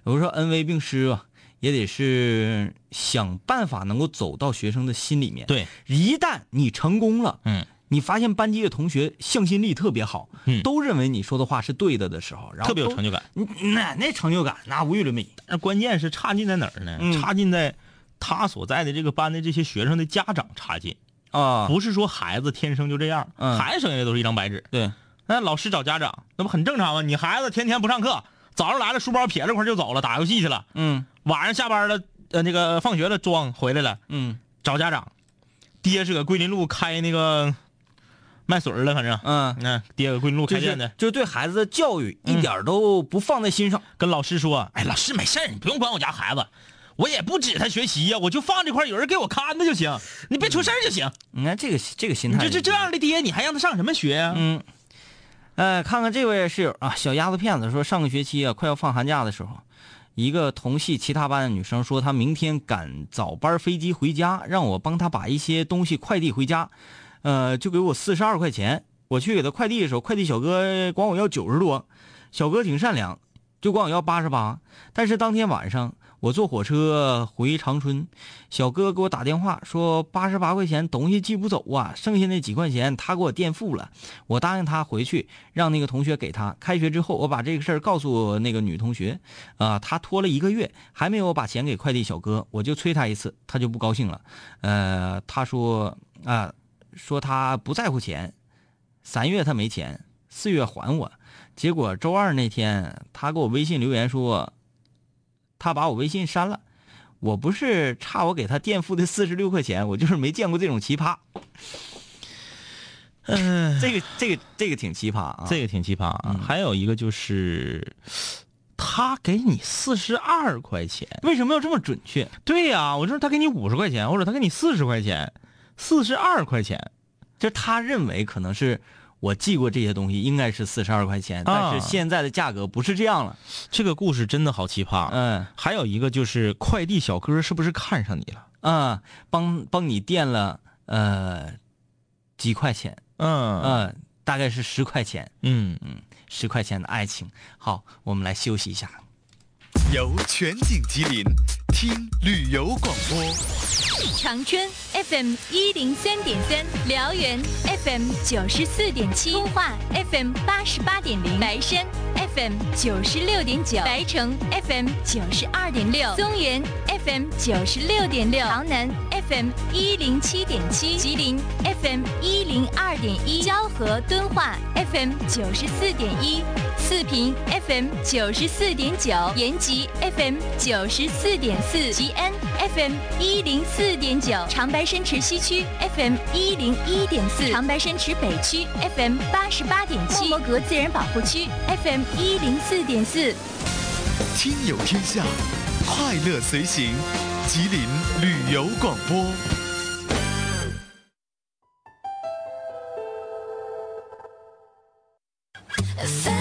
[SPEAKER 2] 比如说恩威并施吧，也得是想办法能够走到学生的心里面。
[SPEAKER 3] 对，
[SPEAKER 2] 一旦你成功了，
[SPEAKER 3] 嗯，
[SPEAKER 2] 你发现班级的同学向心力特别好，
[SPEAKER 3] 嗯
[SPEAKER 2] 都认为你说的话是对的的时候，然后
[SPEAKER 3] 特别有成就感。
[SPEAKER 2] 嗯那那成就感那无与伦比。
[SPEAKER 3] 那关键是差劲在哪儿呢？
[SPEAKER 2] 嗯
[SPEAKER 3] 差劲在他所在的这个班的这些学生的家长差劲，
[SPEAKER 2] 啊，
[SPEAKER 3] 不是说孩子天生就这样，
[SPEAKER 2] 嗯。
[SPEAKER 3] 孩子生下来都是一张白纸。
[SPEAKER 2] 对，
[SPEAKER 3] 那老师找家长，那不很正常吗？你孩子天天不上课，早上来了书包撇了块就走了，打游戏去了，
[SPEAKER 2] 嗯。
[SPEAKER 3] 晚上下班了，呃，那个放学了装回来了，
[SPEAKER 2] 嗯。
[SPEAKER 3] 找家长，爹是搁桂林路开那个卖水儿的，反正，
[SPEAKER 2] 嗯，
[SPEAKER 3] 那、爹搁桂林路开店的，
[SPEAKER 2] 就是对孩子的教育一
[SPEAKER 3] 嗯。
[SPEAKER 2] 点都不放在心上。
[SPEAKER 3] 跟老师说，哎，老师没事儿你不用管我家孩子。我也不指他学习呀、我就放这块儿有人给我看着就行，你别出事儿就行。
[SPEAKER 2] 你看这个这个心态，
[SPEAKER 3] 就这这这样的爹，你还让他上什么学呀、
[SPEAKER 2] 嗯，呃，看看这位室友啊，小鸭子骗子说，上个学期啊，快要放寒假的时候，一个同系其他班的女生说，她明天赶早班飞机回家，让我帮她把一些东西快递回家，呃，就给我四十二块钱。我去给她快递的时候，快递小哥管我要九十多，小哥挺善良，就管我要八十八。但是当天晚上我坐火车回长春，小哥给我打电话说八十八块钱东西寄不走啊，剩下那几块钱他给我垫付了。我答应他回去让那个同学给他。开学之后，我把这个事儿告诉那个女同学，啊、她拖了一个月还没有把钱给快递小哥，我就催他一次，他就不高兴了。呃，他说啊、说他不在乎钱，三月他没钱，四月还我。结果周二那天，他给我微信留言说，她把我微信删了。我不是差我给他垫付的四十六块钱，我就是没见过这种奇葩。
[SPEAKER 3] 嗯，
[SPEAKER 2] 这个这个这个挺奇葩啊！
[SPEAKER 3] 这个挺奇葩啊。
[SPEAKER 2] 嗯
[SPEAKER 3] 还有一个就是，他给你四十二块钱，
[SPEAKER 2] 为什么要这么准确？
[SPEAKER 3] 对呀、我说他给你五十块钱，或者他给你四十块钱，四十二块钱，
[SPEAKER 2] 就他认为可能是我寄过这些东西应该是四十二块钱，
[SPEAKER 3] 啊
[SPEAKER 2] 但是现在的价格不是这样了。
[SPEAKER 3] 这个故事真的好奇葩。
[SPEAKER 2] 嗯
[SPEAKER 3] 还有一个就是快递小哥是不是看上你了？
[SPEAKER 2] 啊，帮帮你垫了呃几块钱，
[SPEAKER 3] 嗯
[SPEAKER 2] 嗯，大概是十块钱，
[SPEAKER 3] 嗯，
[SPEAKER 2] 十块钱的爱情。好，我们来休息一下。
[SPEAKER 4] 由全景吉林听旅游广播。
[SPEAKER 5] 长春 FM 一零三点三，辽源 FM 九十四点七，通化 FM 八十八点零，白山 FM 九十六点九，白城 FM 九十二点六，松原 FM 九十六点六，潮南 FM 一零七点七，吉林 FM 一零二点一，蛟河敦化 FM 九十四点一。四平 FM 九十四点九，延吉 FM 九十四点四，吉安 FM 一零四点九，长白山池西区 FM 一零一点四，长白山池北区 FM 八十八点七，莫摩格自然保护区 FM 一零四点四。
[SPEAKER 4] 听友天下，快乐随行，吉林旅游广播。
[SPEAKER 5] 现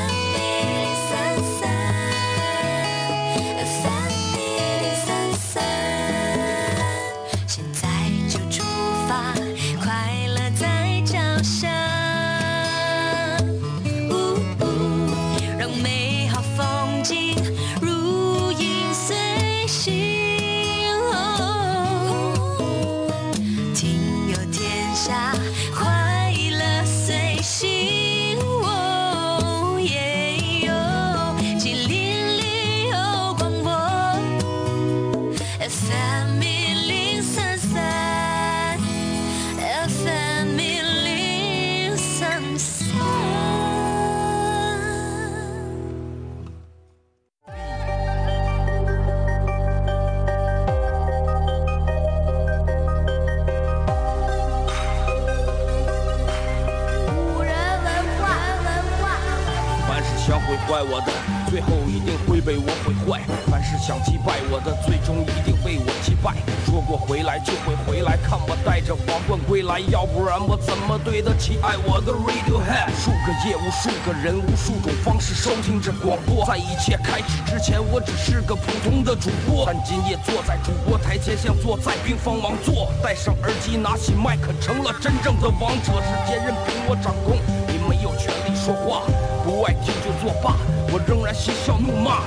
[SPEAKER 6] 对得起爱我的 Radiohead？无数个夜，无数个人，无数种方式收听着广播。在一切开始之前，我只是个普通的主播，但今夜坐在主播台前，像坐在冰封王座。戴上耳机，拿起麦克，成了真正的王者。世界任凭我掌控，你没有权利说话，不爱听就作罢。我仍然嬉笑怒骂，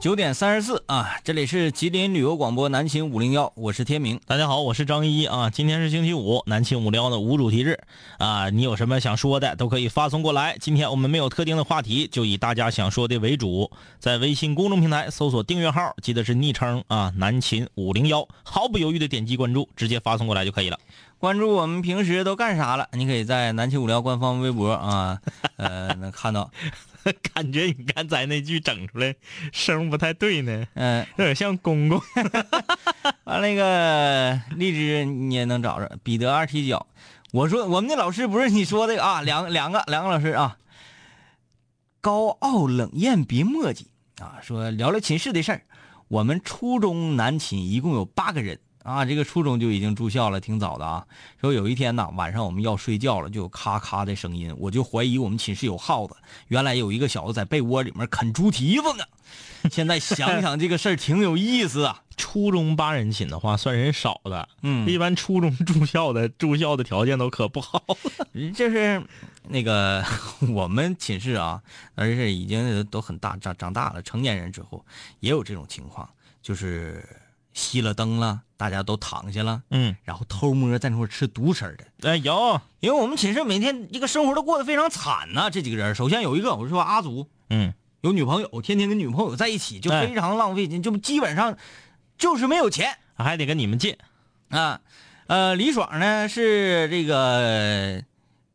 [SPEAKER 2] 九点三十四啊，这里是吉林旅游广播南秦五零幺，我是天明。
[SPEAKER 3] 大家好，我是张一啊。今天是星期五，南秦五幺的无主题日啊。你有什么想说的，都可以发送过来。今天我们没有特定的话题，就以大家想说的为主。在微信公众平台搜索订阅号，记得是昵称啊，南秦五零幺，毫不犹豫的点击关注，直接发送过来就可以了。
[SPEAKER 2] 关注我们平时都干啥了？你可以在南秦五聊官方微博啊，呃，能看到。
[SPEAKER 3] 感觉你刚才那句整出来声不太对呢，
[SPEAKER 2] 嗯、
[SPEAKER 3] 有点像公公。
[SPEAKER 2] 完那个荔枝你也能找着，彼得二踢脚。我说我们的老师不是你说的啊，两两个两个老师啊，高傲冷艳别墨迹啊，说聊聊寝室的事儿。我们初中男寝一共有八个人啊，这个初中就已经住校了，挺早的啊。说有一天呢，晚上我们要睡觉了，就有咔咔的声音，我就怀疑我们寝室有耗子。原来有一个小子在被窝里面啃猪蹄子呢。现在想想这个事儿挺有意思啊。
[SPEAKER 3] 初中八人寝的话，算人少的。
[SPEAKER 2] 嗯
[SPEAKER 3] 一般初中住校的住校的条件都可不好。
[SPEAKER 2] 就是那个 我们寝室啊，而且已经都很大长长大了，成年人之后也有这种情况，就是熄了灯了，大家都躺下了，
[SPEAKER 3] 嗯，
[SPEAKER 2] 然后偷摸在那块吃独食儿的。
[SPEAKER 3] 哎，有，
[SPEAKER 2] 因为我们寝室每天一个生活都过得非常惨呐、这几个人，首先有一个我说阿祖
[SPEAKER 3] 嗯，
[SPEAKER 2] 有女朋友，天天跟女朋友在一起，就
[SPEAKER 3] 哎
[SPEAKER 2] 非常浪费钱，就基本上就是没有钱。
[SPEAKER 3] 还得跟你们借。
[SPEAKER 2] 啊，呃，李爽呢是这个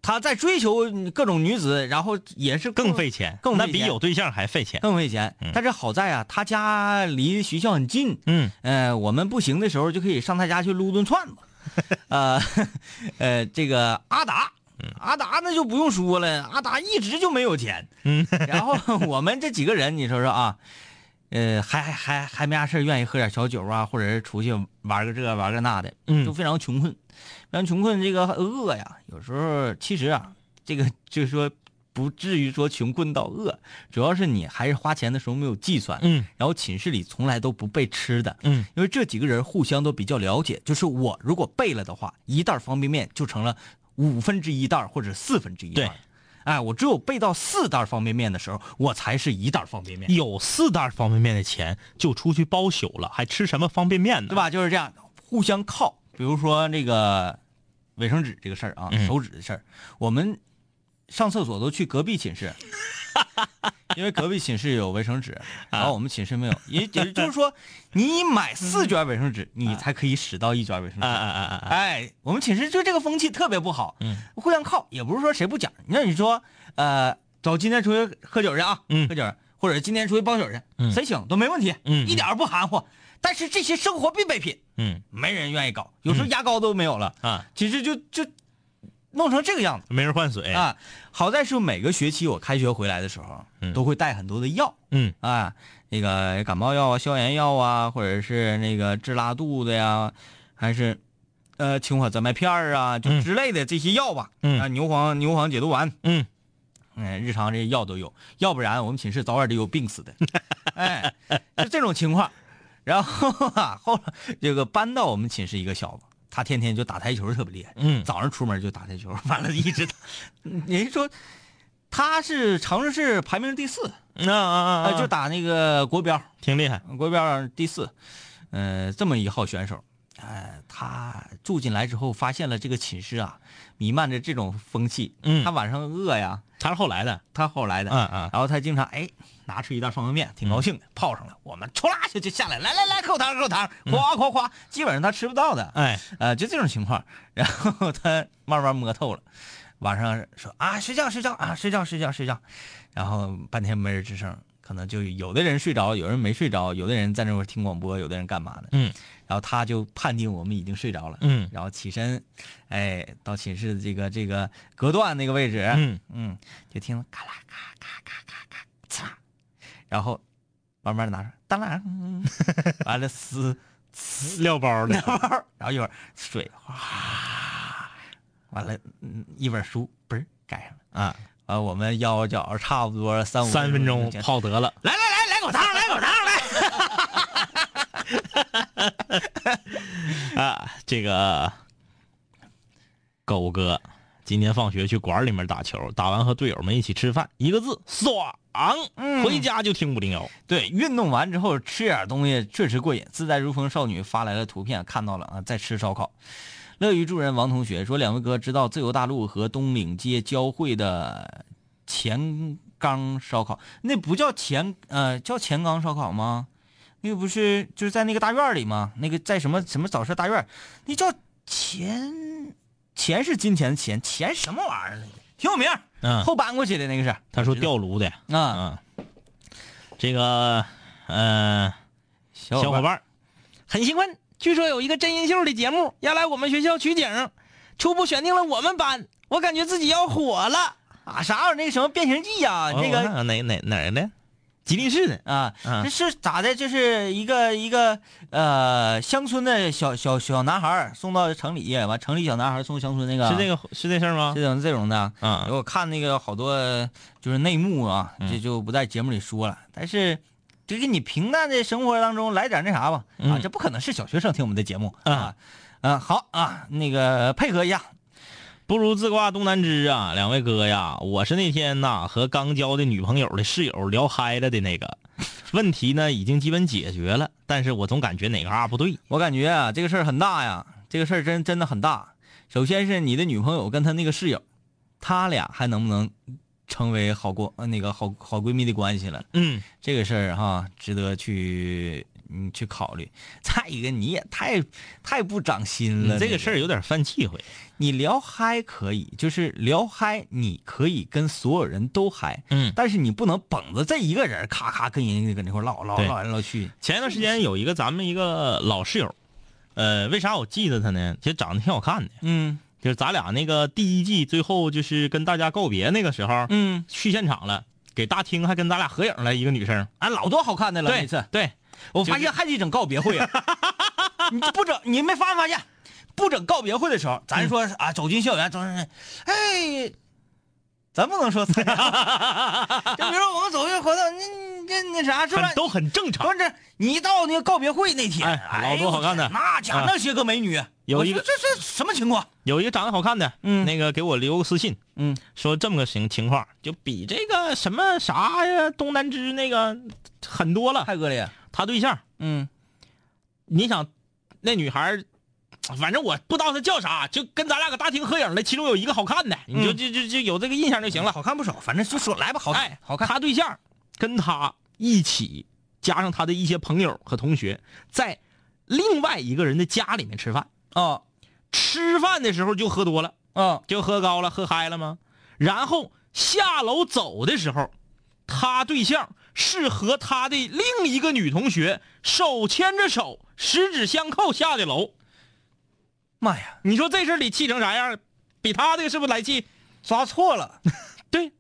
[SPEAKER 2] 他在追求各种女子，然后也是
[SPEAKER 3] 更费钱，
[SPEAKER 2] 更费
[SPEAKER 3] 那比有对象还费钱。
[SPEAKER 2] 更费钱。但是好在啊，他家离学校很近，
[SPEAKER 3] 嗯，
[SPEAKER 2] 呃，我们不行的时候就可以上他家去撸顿串子。呃，呃，这个阿达。阿达那就不用说了，阿达一直就没有钱。
[SPEAKER 3] 嗯，
[SPEAKER 2] 然后我们这几个人，你说说啊，呃，还还还还没啥事儿愿意喝点小酒啊，或者是出去玩个这玩个那的，
[SPEAKER 3] 嗯
[SPEAKER 2] 就非常穷困，非常穷困。这个饿呀，有时候其实啊，这个就是说不至于说穷困到饿，主要是你还是花钱的时候没有计算，
[SPEAKER 3] 嗯，
[SPEAKER 2] 然后寝室里从来都不备吃的，
[SPEAKER 3] 嗯，
[SPEAKER 2] 因为这几个人互相都比较了解，就是我如果备了的话，一袋方便面就成了五分之一袋或者四分之一袋
[SPEAKER 3] 对。
[SPEAKER 2] 哎，我只有备到四袋方便面的时候，我才是一袋方便面，
[SPEAKER 3] 有四袋方便面的钱就出去包宿了，还吃什么方便面呢？
[SPEAKER 2] 对？吧？就是这样，互相靠。比如说那个卫生纸这个事儿啊，
[SPEAKER 3] 嗯
[SPEAKER 2] 手纸的事儿，我们上厕所都去隔壁寝室，因为隔壁寝室有卫生纸，然后我们寝室没有。也也就是说，你买四卷卫生纸，你才可以使到一卷卫生纸。
[SPEAKER 3] 啊啊啊！
[SPEAKER 2] 哎，我们寝室就这个风气特别不好，
[SPEAKER 3] 嗯，
[SPEAKER 2] 互相靠，也不是说谁不讲。那你说，呃，走，今天出去喝酒去啊，
[SPEAKER 3] 嗯
[SPEAKER 2] 喝酒，或者今天出去包酒去，
[SPEAKER 3] 嗯
[SPEAKER 2] 谁请都没问题，
[SPEAKER 3] 嗯
[SPEAKER 2] 一点儿不含糊。但是这些生活必备品，
[SPEAKER 3] 嗯
[SPEAKER 2] 没人愿意搞，有时候牙膏都没有了，
[SPEAKER 3] 啊，
[SPEAKER 2] 其实就就弄成这个样子
[SPEAKER 3] 没人换水。
[SPEAKER 2] 啊。好在是每个学期我开学回来的时候，
[SPEAKER 3] 嗯
[SPEAKER 2] 都会带很多的药
[SPEAKER 3] 嗯
[SPEAKER 2] 啊，那个感冒药啊、消炎药啊，或者是那个治拉肚子呀，还是呃清火增麦片儿啊，就
[SPEAKER 3] 嗯
[SPEAKER 2] 之类的这些药吧。
[SPEAKER 3] 嗯
[SPEAKER 2] 啊，牛黄牛黄解毒丸，
[SPEAKER 3] 嗯，
[SPEAKER 2] 嗯，日常这些药都有，要不然我们寝室早晚得有病死的。哎，就这种情况。然后啊，后来这个搬到我们寝室一个小子，他天天就打台球特别厉害，
[SPEAKER 3] 嗯
[SPEAKER 2] 早上出门就打台球，完了一直打。你说他是长春市排名第四，
[SPEAKER 3] 啊啊啊
[SPEAKER 2] 呃，就打那个国标，
[SPEAKER 3] 挺厉害。
[SPEAKER 2] 国标第四，呃，这么一号选手，呃，他住进来之后发现了这个寝室啊弥漫着这种风气，
[SPEAKER 3] 嗯。
[SPEAKER 2] 他晚上饿呀，
[SPEAKER 3] 他是后来的，
[SPEAKER 2] 他后来的，
[SPEAKER 3] 嗯嗯。
[SPEAKER 2] 然后他经常哎拿出一袋方便面，挺高兴的，泡上了，我们唰啦就就下来，来来来，口糖口糖，夸夸夸，基本上他吃不到的，
[SPEAKER 3] 哎，
[SPEAKER 2] 呃，就这种情况，然后他慢慢摸透了，晚上说啊睡觉睡觉啊睡觉睡觉睡觉，然后半天没人吱声，可能就有的人睡着，有人没睡着，有的人在那块听广播，有的人干嘛呢？
[SPEAKER 3] 嗯，
[SPEAKER 2] 然后他就判定我们已经睡着了，
[SPEAKER 3] 嗯。
[SPEAKER 2] 然后起身，哎，到寝室的这个这个隔断那个位置，
[SPEAKER 3] 嗯。
[SPEAKER 2] 嗯，就听咔啦咔咔咔咔咔嚓，然后慢慢的拿出，当啷，嗯 完了撕
[SPEAKER 3] 料包的，
[SPEAKER 2] 然后一会儿水哗，完了，嗯，一本书嘣儿盖上了，
[SPEAKER 3] 啊，
[SPEAKER 2] 完我们腰着脚差不多三五
[SPEAKER 3] 三分钟泡得了。
[SPEAKER 2] 来来来来口汤，来口汤来。
[SPEAKER 3] 啊，这个狗哥今天放学去馆里面打球，打完和队友们一起吃饭，一个字爽。回家就听五零幺。
[SPEAKER 2] 对，运动完之后吃点东西确实过瘾。自在如风少女发来了图片，看到了啊，在吃烧烤。乐于助人王同学说：“两位哥知道自由大陆和东岭街交汇的钱缸烧烤，那不叫钱呃叫钱缸烧烤吗？那个不是就是在那个大院里吗？那个在什么什么早市大院，那叫钱钱是金钱的钱，钱什么玩意儿？挺有名，
[SPEAKER 3] 嗯，
[SPEAKER 2] 后搬过去的那个是
[SPEAKER 3] 他说吊炉的，
[SPEAKER 2] 啊，
[SPEAKER 3] 嗯，这个呃，
[SPEAKER 2] 小
[SPEAKER 3] 小伙伴儿很兴奋，据说有一个真人秀的节目要来我们学校取景，初步选定了我们班，我感觉自己要火了。
[SPEAKER 2] 啊啥玩意儿？那个什么变形记啊，
[SPEAKER 3] 哦
[SPEAKER 2] 这个
[SPEAKER 3] 哪哪哪儿的？吉林市的。
[SPEAKER 2] 啊，
[SPEAKER 3] 嗯
[SPEAKER 2] 这是咋的？就是一个一个呃乡村的小小小男孩送到城里，完城里小男孩送乡村那个，
[SPEAKER 3] 是这个是这事儿吗
[SPEAKER 2] 这？种这种的。
[SPEAKER 3] 啊
[SPEAKER 2] 我看那个好多就是内幕啊，
[SPEAKER 3] 嗯
[SPEAKER 2] 这就不在节目里说了。但是就给你平淡的生活当中来点那啥吧，啊，
[SPEAKER 3] 嗯
[SPEAKER 2] 这不可能是小学生听我们的节目
[SPEAKER 3] 啊
[SPEAKER 2] 啊。嗯，好啊，那个配合一下，
[SPEAKER 3] 不如自挂东南枝啊，两位哥呀，我是那天呐和刚交的女朋友的室友聊嗨了的那个，问题呢已经基本解决了，但是我总感觉哪嘎不对。
[SPEAKER 2] 我感觉啊，这个事儿很大呀，这个事儿真真的很大。首先是你的女朋友跟她那个室友，他俩还能不能成为好过呃那个好好闺蜜的关系了？
[SPEAKER 3] 嗯，
[SPEAKER 2] 这个事儿哈，值得去你去考虑。再一个，你也太太不长心了。
[SPEAKER 3] 这个事
[SPEAKER 2] 儿，
[SPEAKER 3] 有点犯忌讳。
[SPEAKER 2] 你聊嗨可以，就是聊嗨，你可以跟所有人都嗨，
[SPEAKER 3] 嗯，
[SPEAKER 2] 但是你不能绷着这一个人，咔咔跟人家搁那块唠唠唠来唠去。
[SPEAKER 3] 前一段时间有一个咱们一个老室友，呃，为啥我记得他呢？其实长得挺好看的，
[SPEAKER 2] 嗯
[SPEAKER 3] 就是咱俩那个第一季最后就是跟大家告别那个时候，
[SPEAKER 2] 嗯，
[SPEAKER 3] 去现场了，给大厅还跟咱俩合影了一个女生。
[SPEAKER 2] 啊，老多好看的了
[SPEAKER 3] 对
[SPEAKER 2] 那次。
[SPEAKER 3] 对，
[SPEAKER 2] 我发现还得整告别会啊！你不整，你没发没发现？不整告别会的时候，咱说啊，走进校园，走进，哎，咱不能说。就比如说我们走进活动，那这那啥是吧？
[SPEAKER 3] 都很正常。
[SPEAKER 2] 不是，你一到那个告别会那天，
[SPEAKER 3] 老多好看的
[SPEAKER 2] 那家
[SPEAKER 3] 啊
[SPEAKER 2] 那些个美女，
[SPEAKER 3] 有一个
[SPEAKER 2] 这这什么情况？
[SPEAKER 3] 有一个长得好看的，
[SPEAKER 2] 嗯
[SPEAKER 3] 那个给我留个私信，
[SPEAKER 2] 嗯，
[SPEAKER 3] 说这么个情情况，就比这个什么啥呀，东南枝那个很多了。
[SPEAKER 2] 太恶劣。
[SPEAKER 3] 他对象，
[SPEAKER 2] 嗯
[SPEAKER 3] 你想，那女孩，反正我不知道她叫啥，就跟咱俩搁大厅合影的，其中有一个好看的，你就
[SPEAKER 2] 嗯
[SPEAKER 3] 就就就有这个印象就行了。
[SPEAKER 2] 好看不少，反正就说来吧，好看
[SPEAKER 3] 哎，
[SPEAKER 2] 好看。
[SPEAKER 3] 他对象跟他一起，加上他的一些朋友和同学，在另外一个人的家里面吃饭。
[SPEAKER 2] 啊
[SPEAKER 3] 吃饭的时候就喝多了，
[SPEAKER 2] 啊
[SPEAKER 3] 就喝高了，喝嗨了吗？然后下楼走的时候，他对象是和他的另一个女同学手牵着手，十指相扣下的楼。
[SPEAKER 2] 妈呀，
[SPEAKER 3] 你说这事儿得气成啥样？比他这个是不是来气？
[SPEAKER 2] 抓错了。
[SPEAKER 3] 对，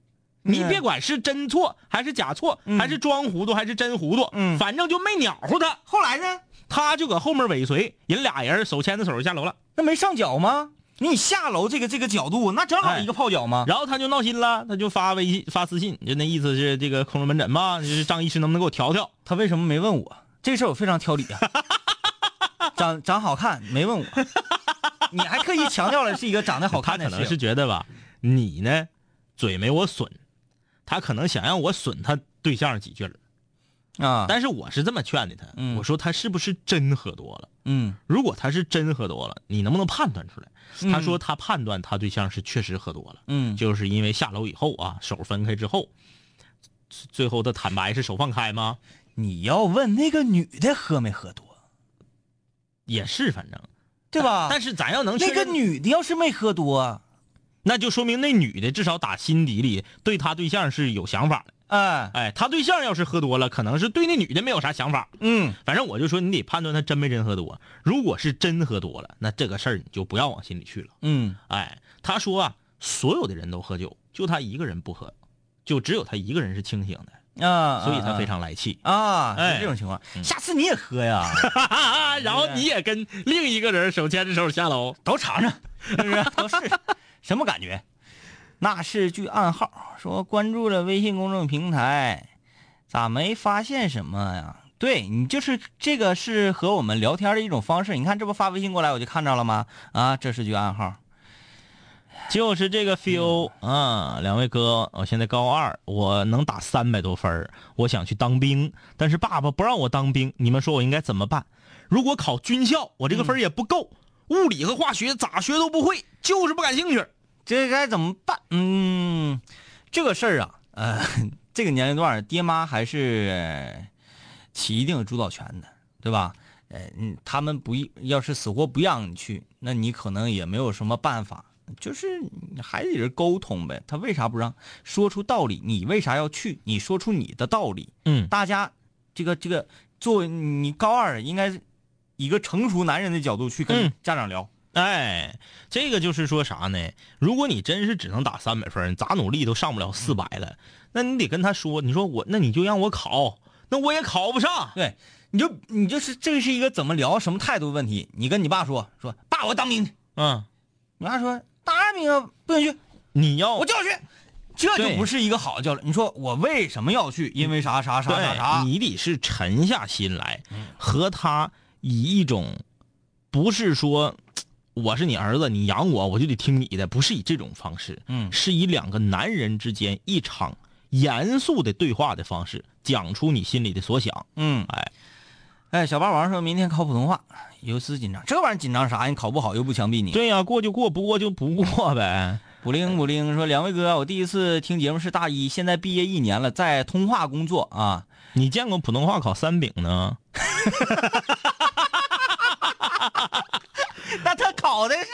[SPEAKER 3] 你
[SPEAKER 2] 嗯
[SPEAKER 3] 别管是真错还是假错，
[SPEAKER 2] 嗯
[SPEAKER 3] 还是装糊涂还是真糊涂，
[SPEAKER 2] 嗯
[SPEAKER 3] 反正就没鸟乎他。
[SPEAKER 2] 后来呢？
[SPEAKER 3] 他就搁后面尾随，人俩人手牵着手下楼了。
[SPEAKER 2] 那没上脚吗？你下楼这个这个角度，那正好一个泡脚吗？
[SPEAKER 3] 然后他就闹心了，他就发微信发私信，就那意思是这个空中门诊嘛，就是张医师能不能给我调调？
[SPEAKER 2] 他为什么没问我？这事儿我非常挑理啊。长长好看没问我，你还刻意强调了是一个长得好看的。
[SPEAKER 3] 可能是觉得吧，你呢嘴没我损，他可能想让我损他对象几句儿，
[SPEAKER 2] 啊，
[SPEAKER 3] 但是我是这么劝的他，
[SPEAKER 2] 嗯
[SPEAKER 3] 我说他是不是真喝多了？
[SPEAKER 2] 嗯
[SPEAKER 3] 如果他是真喝多了，你能不能判断出来？
[SPEAKER 2] 嗯
[SPEAKER 3] 他说他判断他对象是确实喝多了，
[SPEAKER 2] 嗯
[SPEAKER 3] 就是因为下楼以后啊，手分开之后，最后的坦白是手放开吗？
[SPEAKER 2] 你要问那个女的喝没喝多，
[SPEAKER 3] 也是，反正
[SPEAKER 2] 对吧？
[SPEAKER 3] 但是咱要能确
[SPEAKER 2] 那个，女的要是没喝多，
[SPEAKER 3] 那就说明那女的至少打心底里对他对象是有想法的。
[SPEAKER 2] 哎，
[SPEAKER 3] 哎，他对象要是喝多了，可能是对那女的没有啥想法。
[SPEAKER 2] 嗯
[SPEAKER 3] 反正我就说你得判断他真没真喝多。如果是真喝多了，那这个事儿你就不要往心里去了。
[SPEAKER 2] 嗯
[SPEAKER 3] 哎，他说啊，所有的人都喝酒，就他一个人不喝，就只有他一个人是清醒的，
[SPEAKER 2] 啊，
[SPEAKER 3] 所以他非
[SPEAKER 2] 常
[SPEAKER 3] 常来气。
[SPEAKER 2] 啊，
[SPEAKER 3] 哎
[SPEAKER 2] 是这种情况，下次你也喝呀，
[SPEAKER 3] 然后你也跟另一个人手牵着手下楼，
[SPEAKER 2] 都尝尝，是不是？都试试，什么感觉？那是句暗号，说关注了微信公众平台，咋没发现什么呀？对你就是这个是和我们聊天的一种方式。你看这不发微信过来我就看着了吗？啊，这是句暗号。
[SPEAKER 3] 就是这个 feel 啊，两位哥，我现在高二，我能打三百多分我想去当兵，但是爸爸不让我当兵，你们说我应该怎么办？如果考军校，我这个分也不够，物理和化学咋学都不会，就是不感兴趣。
[SPEAKER 2] 这该怎么办？嗯，这个事儿啊，呃，这个年龄段，爹妈还是呃起一定的主导权的，对吧？呃，嗯，他们不要是死活不让你去，那你可能也没有什么办法，就是还得是沟通呗。他为啥不让？说出道理，你为啥要去？你说出你的道理，
[SPEAKER 3] 嗯，
[SPEAKER 2] 大家这个这个，作为你高二应该以一个成熟男人的角度去跟
[SPEAKER 3] 嗯
[SPEAKER 2] 家长聊。
[SPEAKER 3] 哎，这个就是说啥呢？如果你真是只能打三百分儿，咋努力都上不了四百了，那你得跟他说，你说我，那你就让我考，那我也考不上。
[SPEAKER 2] 对，你就你就是这是一个怎么聊什么态度问题。你跟你爸说说，爸，我当兵去。
[SPEAKER 3] 嗯，
[SPEAKER 2] 你爸说当然兵啊，不想去，
[SPEAKER 3] 你要
[SPEAKER 2] 我就要去。这就不是一个好的交流。你说我为什么要去？因为啥啥啥啥，啥？
[SPEAKER 3] 你得是沉下心来，和他以一种不是说我是你儿子，你养我，我就得听你的，不是以这种方式，
[SPEAKER 2] 嗯
[SPEAKER 3] 是以两个男人之间一场严肃的对话的方式，讲出你心里的所想。
[SPEAKER 2] 嗯，
[SPEAKER 3] 哎，
[SPEAKER 2] 哎，小霸王说明天考普通话，有丝紧张。这玩意儿紧张啥？你考不好又不枪毙你。
[SPEAKER 3] 对呀、过就过，不过就不过呗。
[SPEAKER 2] 补灵补灵说，两位哥，我第一次听节目是大一，现在毕业一年了，在通话工作啊。
[SPEAKER 3] 你见过普通话考三丙呢？
[SPEAKER 2] 那他考的是，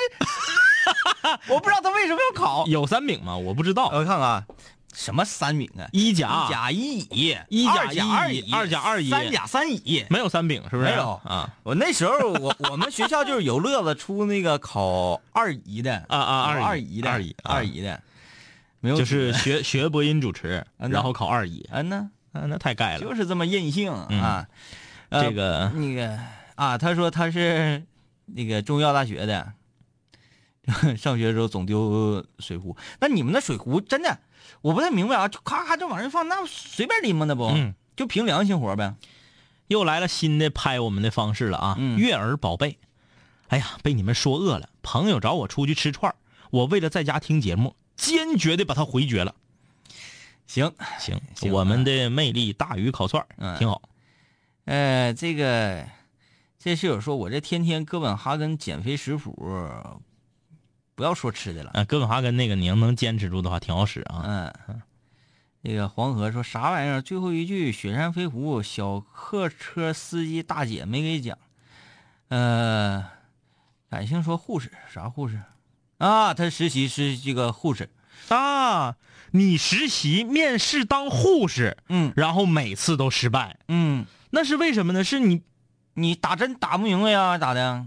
[SPEAKER 2] 我不知道他为什么要考。
[SPEAKER 3] 有三饼吗？我不知道。
[SPEAKER 2] 我看看啊，什么三饼啊？
[SPEAKER 3] 一甲
[SPEAKER 2] 一甲一乙，
[SPEAKER 3] 一甲
[SPEAKER 2] 二甲二
[SPEAKER 3] 一乙二甲二乙
[SPEAKER 2] 三甲三乙。
[SPEAKER 3] 没有三饼是不是？
[SPEAKER 2] 没有
[SPEAKER 3] 啊
[SPEAKER 2] 我那时候我我们学校就是有乐子出那个考二乙的
[SPEAKER 3] 啊啊二
[SPEAKER 2] 二乙的
[SPEAKER 3] 二乙啊
[SPEAKER 2] 二乙的，没有
[SPEAKER 3] 就是学 学播音主持，
[SPEAKER 2] 嗯
[SPEAKER 3] 然后考二乙，
[SPEAKER 2] 嗯呢，
[SPEAKER 3] 啊，那太盖了。
[SPEAKER 2] 就是这么任性
[SPEAKER 3] 嗯
[SPEAKER 2] 啊。呃
[SPEAKER 3] 这个
[SPEAKER 2] 那个啊，他说他是那个中医药大学的，上学的时候总丢水壶。那你们那水壶真的，我不太明白啊，就咔咔就往上一放，那随便拎吗？那不，
[SPEAKER 3] 嗯
[SPEAKER 2] 就凭良心活呗。
[SPEAKER 3] 又来了新的拍我们的方式了啊！
[SPEAKER 2] 嗯
[SPEAKER 3] 悦儿宝贝，哎呀，被你们说饿了。朋友找我出去吃串儿我为了在家听节目，坚决的把他回绝了。
[SPEAKER 2] 行，
[SPEAKER 3] 行，
[SPEAKER 2] 行
[SPEAKER 3] 我们的魅力大于烤串挺好。
[SPEAKER 2] 呃，这个这室友说，我这天天哥本哈根减肥食谱，不要说吃的了。
[SPEAKER 3] 啊，哥本哈根那个，你要能坚持住的话，挺好使啊。
[SPEAKER 2] 嗯，那个黄河说啥玩意儿？最后一句雪山飞狐，小客车司机大姐没给讲。呃，感性说护士啥护士？啊，他实习是这个护士。
[SPEAKER 3] 啊，你实习面试当护士，
[SPEAKER 2] 嗯
[SPEAKER 3] 然后每次都失败，
[SPEAKER 2] 嗯，
[SPEAKER 3] 那是为什么呢？是你
[SPEAKER 2] 你打针打不明白呀？咋的？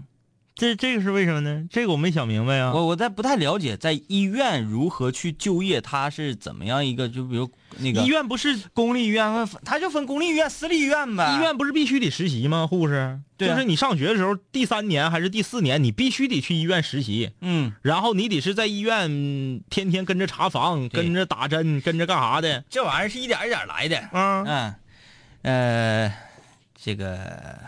[SPEAKER 3] 这这个是为什么呢？这个我没想明白啊。
[SPEAKER 2] 我我在不太了解，在医院如何去就业，它是怎么样一个？就比如那个
[SPEAKER 3] 医院不是
[SPEAKER 2] 公立医院，它就分公立医院、私立医院呗。
[SPEAKER 3] 医院不是必须得实习吗？护士，
[SPEAKER 2] 对啊
[SPEAKER 3] 就是你上学的时候，第三年还是第四年，你必须得去医院实习，
[SPEAKER 2] 嗯，
[SPEAKER 3] 然后你得是在医院嗯天天跟着查房，跟着打针，跟着干啥的
[SPEAKER 2] 这玩意儿是一点一点来的。
[SPEAKER 3] 嗯？
[SPEAKER 2] 嗯，呃，这个呃，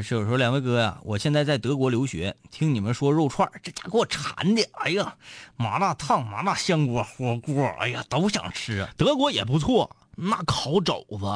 [SPEAKER 2] 室友说：“两位哥呀、我现在在德国留学，听你们说肉串，这家给我馋的，哎呀，麻辣烫、麻辣香锅、火锅，哎呀，都想吃啊。
[SPEAKER 3] 德国也不错，那烤肘子，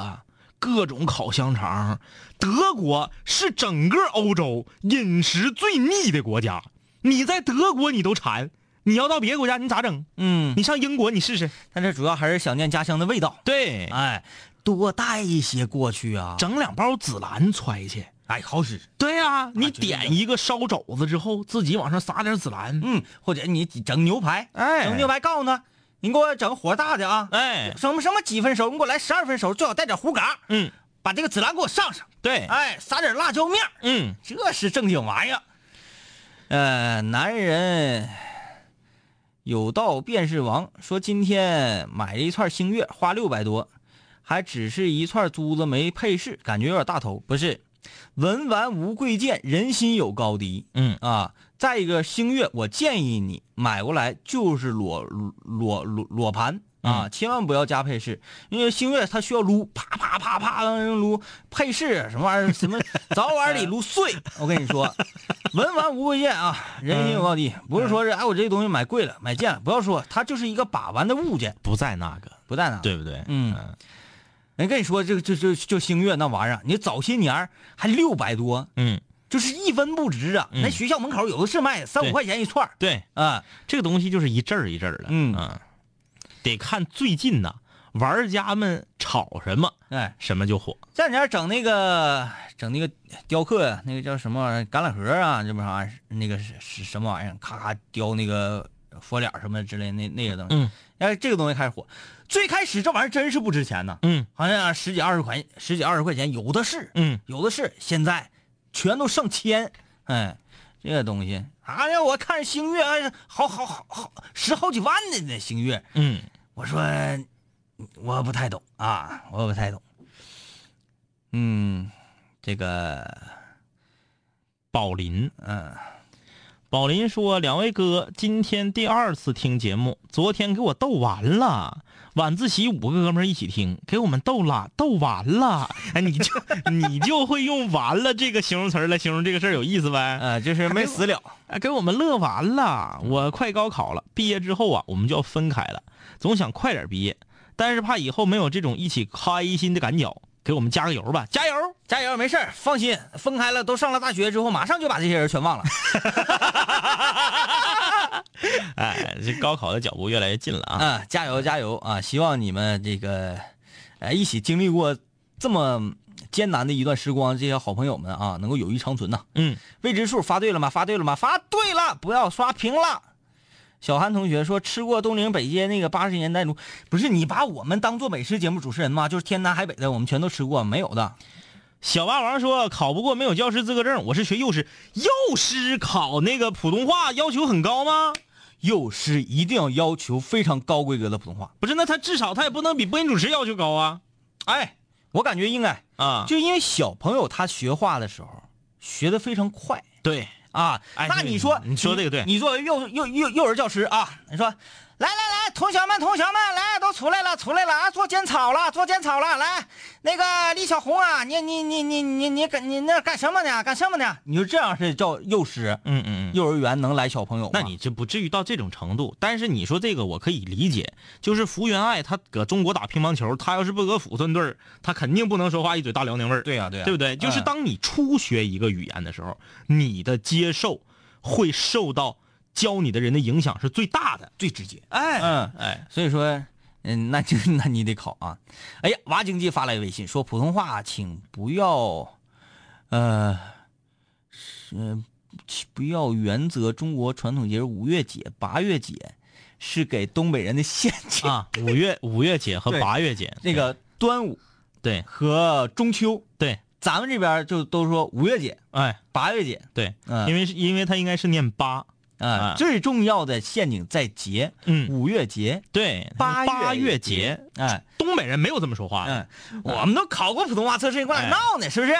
[SPEAKER 3] 各种烤香肠。德国是整个欧洲饮食最腻的国家，你在德国你都馋，你要到别的国家你咋整？
[SPEAKER 2] 嗯，
[SPEAKER 3] 你上英国你试试。
[SPEAKER 2] 但这主要还是想念家乡的味道。
[SPEAKER 3] 对，
[SPEAKER 2] 哎，多带一些过去啊。
[SPEAKER 3] 整两包紫兰揣去。
[SPEAKER 2] 哎，好使。
[SPEAKER 3] 对呀、你点一个烧肘子之后，自己往上撒点孜然。
[SPEAKER 2] 嗯，或者你整牛排，
[SPEAKER 3] 哎
[SPEAKER 2] 整牛排告诉他，你给我整火大的啊，
[SPEAKER 3] 哎，
[SPEAKER 2] 什么什么几分熟，你给我来十二分熟，最好带点胡嘎，
[SPEAKER 3] 嗯，
[SPEAKER 2] 把这个孜然给我上上，
[SPEAKER 3] 对，
[SPEAKER 2] 哎，撒点辣椒面儿，
[SPEAKER 3] 嗯，
[SPEAKER 2] 这是正经玩意儿。呃，男人有道便是王，说今天买了一串星月，花六百多，还只是一串珠子没配饰，感觉有点大头。不是，文玩无贵贱，人心有高低。
[SPEAKER 3] 嗯。
[SPEAKER 2] 啊，再一个星月，我建议你买过来就是裸裸裸裸盘。啊，千万不要加配饰，因为星月它需要撸，啪啪啪啪的撸。配饰什么玩意儿，什么早晚得撸碎。我跟你说，文玩无贵贱啊，人心有高低，不是说是哎我这东西买贵了买贱了，不要说，它就是一个把玩的物件，
[SPEAKER 3] 不在那个，
[SPEAKER 2] 不在那。
[SPEAKER 3] 对不对？
[SPEAKER 2] 嗯人跟你说，这个这这就星月那玩意儿，你早些年儿还六百多，
[SPEAKER 3] 嗯，
[SPEAKER 2] 就是一分不值啊！
[SPEAKER 3] 嗯
[SPEAKER 2] 那学校门口有的是卖三五块钱一串儿
[SPEAKER 3] 对，
[SPEAKER 2] 啊。
[SPEAKER 3] 这个东西就是一阵儿一阵儿的。
[SPEAKER 2] 嗯
[SPEAKER 3] 得看最近呐，玩家们炒什么，
[SPEAKER 2] 哎，
[SPEAKER 3] 什么就火。
[SPEAKER 2] 这两年整那个整那个雕刻呀，那个叫什么玩意儿？橄榄核啊，这不啥？那个是是什么玩意儿？咔咔雕那个佛脸什么之类那那个东西。
[SPEAKER 3] 嗯，
[SPEAKER 2] 哎，这个东西开始火。最开始这玩意儿真是不值钱呢，
[SPEAKER 3] 嗯。
[SPEAKER 2] 好像十几二十块十几二十块钱有的是，
[SPEAKER 3] 嗯，
[SPEAKER 2] 有的是。现在全都上千，哎，这个东西，啊呀，我看星月还是好好好好十好几万的呢，星月。
[SPEAKER 3] 嗯，
[SPEAKER 2] 我说我不太懂啊，我不太懂。嗯，这个，
[SPEAKER 3] 宝林，
[SPEAKER 2] 嗯，
[SPEAKER 3] 宝林说：“两位哥，今天第二次听节目，昨天给我逗完了。晚自习五个哥们一起听，给我们逗了，逗完了。哎，你就 你就会用‘完了’这个形容词来形容这个事儿，有意思呗？
[SPEAKER 2] 呃，就是没死了。
[SPEAKER 3] 哎，给我们乐完了。我快高考了，毕业之后啊，我们就要分开了，总想快点毕业，但是怕以后没有这种一起开心的感觉，给我们加个油吧，加油！
[SPEAKER 2] 加油，没事儿放心，分开了，都上了大学之后，马上就把这些人全忘了。
[SPEAKER 3] 哎，这高考的脚步越来越近了啊！
[SPEAKER 2] 啊，加油加油啊！希望你们这个，呃，一起经历过这么艰难的一段时光，这些好朋友们啊，能够友谊长存呐、
[SPEAKER 3] 嗯，
[SPEAKER 2] 未知数发对了吗？发对了吗？发对了，不要刷屏了。小韩同学说吃过东陵北街那个八十年代卤，不是你把我们当做美食节目主持人吗？就是天南海北的，我们全都吃过，没有的。
[SPEAKER 3] 小霸王说考不过没有教师资格证，我是学幼师，幼师考那个普通话要求很高吗？
[SPEAKER 2] 幼师一定要要求非常高规格的普通话。
[SPEAKER 3] 不是，那他至少他也不能比播音主持要求高啊！
[SPEAKER 2] 哎，我感觉应该，
[SPEAKER 3] 啊，
[SPEAKER 2] 就因为小朋友他学话的时候学的非常快
[SPEAKER 3] 对，
[SPEAKER 2] 啊。
[SPEAKER 3] 哎
[SPEAKER 2] 那你说，
[SPEAKER 3] 你说这个对
[SPEAKER 2] 你作为幼幼幼幼儿教师啊，你说，来来来，同学们同学们，来都出来了出来了啊，做检操了做检操了，来，那个李小红啊，你你你你你你干你那干什么呢？干什么呢？你就这样是叫幼师，
[SPEAKER 3] 嗯嗯嗯。
[SPEAKER 2] 幼儿园能来小朋友？
[SPEAKER 3] 那你这不至于到这种程度，但是你说这个我可以理解，就是福原爱她搁中国打乒乓球，她要是不搁抚顺队儿，她肯定不能说话一嘴大辽宁味儿，
[SPEAKER 2] 对呀对呀
[SPEAKER 3] 对不对？就是
[SPEAKER 2] 嗯
[SPEAKER 3] 当你初学一个语言的时候，你的接受会受到教你的人的影响是最大的。
[SPEAKER 2] 最直接。
[SPEAKER 3] 哎
[SPEAKER 2] 嗯
[SPEAKER 3] 哎，
[SPEAKER 2] 所以说，嗯，那就 那你得考啊。哎呀，娃经济发来微信说，普通话请不要，呃，是请不要原则中国传统节日五月节、八月节是给东北人的陷阱。
[SPEAKER 3] 啊，五月 五月节和八月节，
[SPEAKER 2] 那个端午
[SPEAKER 3] 对
[SPEAKER 2] 和中秋，
[SPEAKER 3] 对，
[SPEAKER 2] 咱们这边就都说五月节、
[SPEAKER 3] 哎
[SPEAKER 2] 八月节。
[SPEAKER 3] 对，
[SPEAKER 2] 嗯
[SPEAKER 3] 因为是因为它应该是念八，
[SPEAKER 2] 啊
[SPEAKER 3] 啊，
[SPEAKER 2] 最重要的陷阱在节，
[SPEAKER 3] 嗯
[SPEAKER 2] 五月节，
[SPEAKER 3] 对，
[SPEAKER 2] 八
[SPEAKER 3] 八
[SPEAKER 2] 月
[SPEAKER 3] 月节，
[SPEAKER 2] 哎，
[SPEAKER 3] 东北人没有这么说话的，
[SPEAKER 2] 嗯，我们都考过普通话测试，你过来
[SPEAKER 3] 哎
[SPEAKER 2] 闹呢，是不是？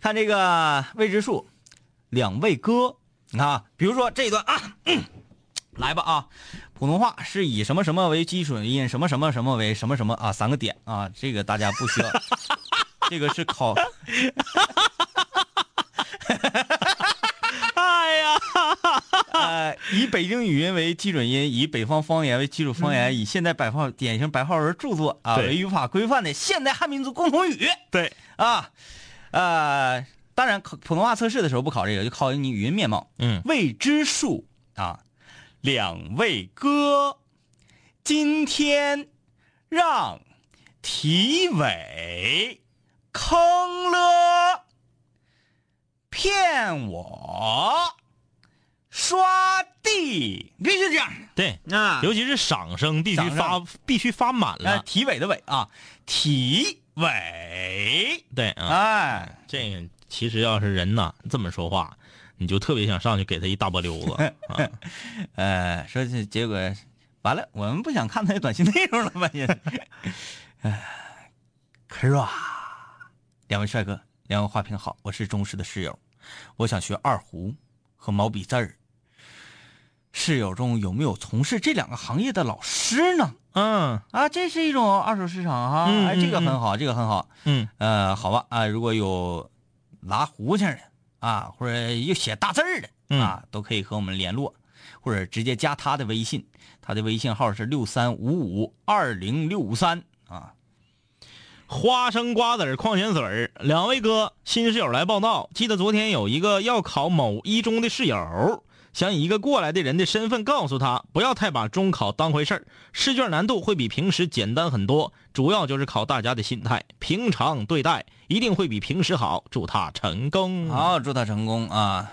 [SPEAKER 2] 看这个未知数，两位哥，你看啊，比如说这一段啊，嗯来吧啊，普通话是以什么什么为基础音，什么什么什么为什么什么啊，三个点啊，这个大家不需要，这个是考 以北京语音为基准音，以北方方言为基础方言，以现代白话典型白话文著作啊为语法规范的现代汉民族共同语。
[SPEAKER 3] 对，
[SPEAKER 2] 啊，呃，当然考普通话测试的时候不考这个，就考你语音面貌。
[SPEAKER 3] 嗯，
[SPEAKER 2] 未知数啊，两位哥，今天让体委坑了，骗我刷地，必须这样
[SPEAKER 3] 对，
[SPEAKER 2] 啊！
[SPEAKER 3] 尤其是赏声必须发必须发满
[SPEAKER 2] 呃，
[SPEAKER 3] 了。
[SPEAKER 2] 体委的委啊，体委，
[SPEAKER 3] 对啊，
[SPEAKER 2] 哎，
[SPEAKER 3] 这个其实要是人呐这么说话，你就特别想上去给他一大波溜子啊。
[SPEAKER 2] 呃，说这结果完了，我们不想看他的短信内容了吧？也是，哎，可是啊，两位帅哥，两位花瓶好，我是忠实的室友，我想学二胡和毛笔字儿。室友中有没有从事这两个行业的老师呢？
[SPEAKER 3] 嗯
[SPEAKER 2] 啊，这是一种二手市场哈，
[SPEAKER 3] 嗯
[SPEAKER 2] 哎，这个
[SPEAKER 3] 嗯
[SPEAKER 2] 很好，这个很好。
[SPEAKER 3] 嗯
[SPEAKER 2] 呃，好吧啊，如果有拉胡琴的啊，或者又写大字儿的
[SPEAKER 3] 嗯
[SPEAKER 2] 啊，都可以和我们联络，或者直接加他的微信，他的微信号是六三五五二零六五三啊。
[SPEAKER 3] 花生瓜子儿矿泉水儿，两位哥，新室友来报道。记得昨天有一个要考某一中的室友，想以一个过来的人的身份告诉他，不要太把中考当回事儿，试卷难度会比平时简单很多，主要就是考大家的心态，平常对待一定会比平时好。祝他成功。
[SPEAKER 2] 好，祝他成功啊！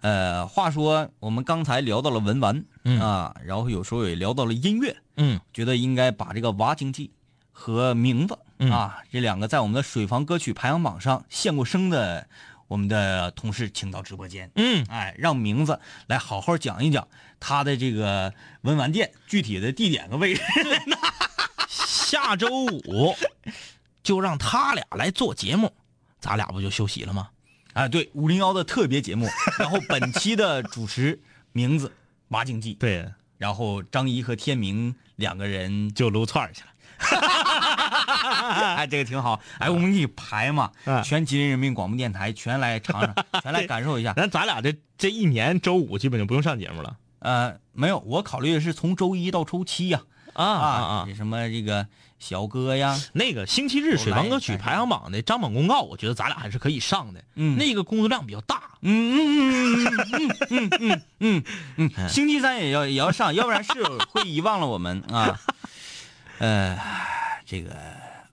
[SPEAKER 2] 呃，话说我们刚才聊到了文玩、
[SPEAKER 3] 嗯
[SPEAKER 2] 啊，然后有时候也聊到了音乐，
[SPEAKER 3] 嗯
[SPEAKER 2] 觉得应该把这个娃经济和名字、
[SPEAKER 3] 嗯
[SPEAKER 2] 啊这两个在我们的水房歌曲排行榜上现过声的我们的同事请到直播间，
[SPEAKER 3] 嗯，
[SPEAKER 2] 哎，让名字来好好讲一讲他的这个文玩店具体的地点和位置。
[SPEAKER 3] 下周五就让他俩来做节目，咱俩不就休息了吗？
[SPEAKER 2] 哎，对，五零幺的特别节目，然后本期的主持名字娃经济，
[SPEAKER 3] 对，
[SPEAKER 2] 然后张怡和天明两个人
[SPEAKER 3] 就撸串去了。
[SPEAKER 2] 哎，这个挺好。哎，我们可以排嘛，
[SPEAKER 3] 嗯
[SPEAKER 2] 全吉林人民广播电台全来尝尝，全来感受一下。
[SPEAKER 3] 咱咱俩这这一年周五基本就不用上节目了
[SPEAKER 2] 呃，没有，我考虑的是从周一到周七呀。
[SPEAKER 3] 啊
[SPEAKER 2] 啊，什么这个小哥呀，
[SPEAKER 3] 那个星期日水房歌曲排行榜的张榜公告，我觉得咱俩还是可以上的。
[SPEAKER 2] 嗯
[SPEAKER 3] 那个工作量比较大。
[SPEAKER 2] 嗯嗯嗯嗯嗯嗯嗯嗯嗯，星期三也要也要上，要不然室友会遗忘了我们啊。呃，这个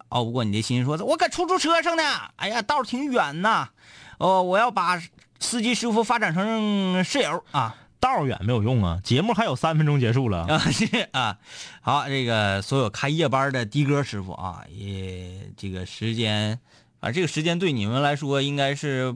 [SPEAKER 2] 熬不过你的心，说我搁出租车上呢，哎呀，道挺远呐，哦，我要把司机师傅发展成室友啊。
[SPEAKER 3] 道远没有用啊，节目还有三分钟结束了。
[SPEAKER 2] 啊，是啊，好，这个所有开夜班的的哥师傅啊，也这个时间，啊，这个时间对你们来说应该是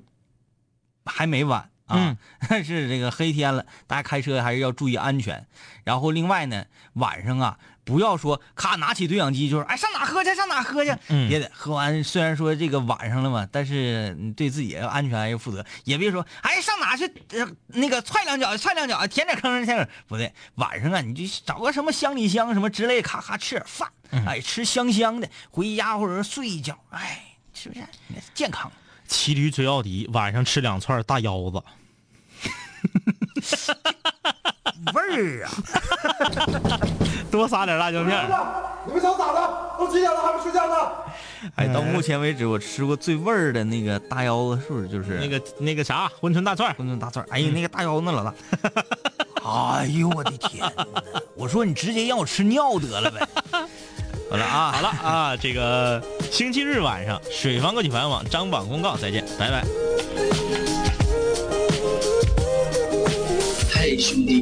[SPEAKER 2] 还没晚啊，但 是这个黑天了，大家开车还是要注意安全。然后另外呢，晚上啊，不要说咔拿起对讲机就是哎上哪喝去上哪喝去，
[SPEAKER 3] 嗯
[SPEAKER 2] 也得喝完。虽然说这个晚上了嘛，但是你对自己的安全还是负责，也别说哎上哪去呃那个踹两脚踹两脚舔点坑舔点不对，晚上啊你就找个什么乡里乡什么之类，咔咔吃点饭，哎吃香香的，回家或者说睡一觉，哎是不是健康？
[SPEAKER 3] 骑驴追奥迪，晚上吃两串大腰子。
[SPEAKER 2] 味儿啊！
[SPEAKER 3] 多撒点辣椒面儿。
[SPEAKER 7] 你们想咋的？都几点了还不睡觉呢？
[SPEAKER 2] 哎，到目前为止我吃过最味儿的那个大腰子，是不是就是
[SPEAKER 3] 那个那个啥，馄饨大串儿。
[SPEAKER 2] 馄饨大串儿？哎呀，那个大腰子老大，哎呦我的天！我说你直接让我吃尿得了呗。好了啊，
[SPEAKER 3] 好了啊，这个星期日晚上水房歌曲排行榜张榜公告，再见，拜拜。
[SPEAKER 8] 嘿，兄弟，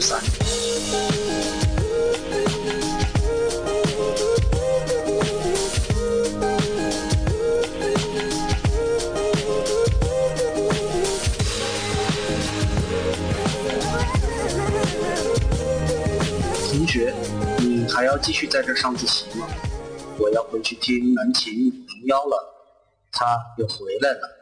[SPEAKER 8] 三。同学，你还要继续在这上自习吗？我要回去听南琴五零幺了，他又回来了。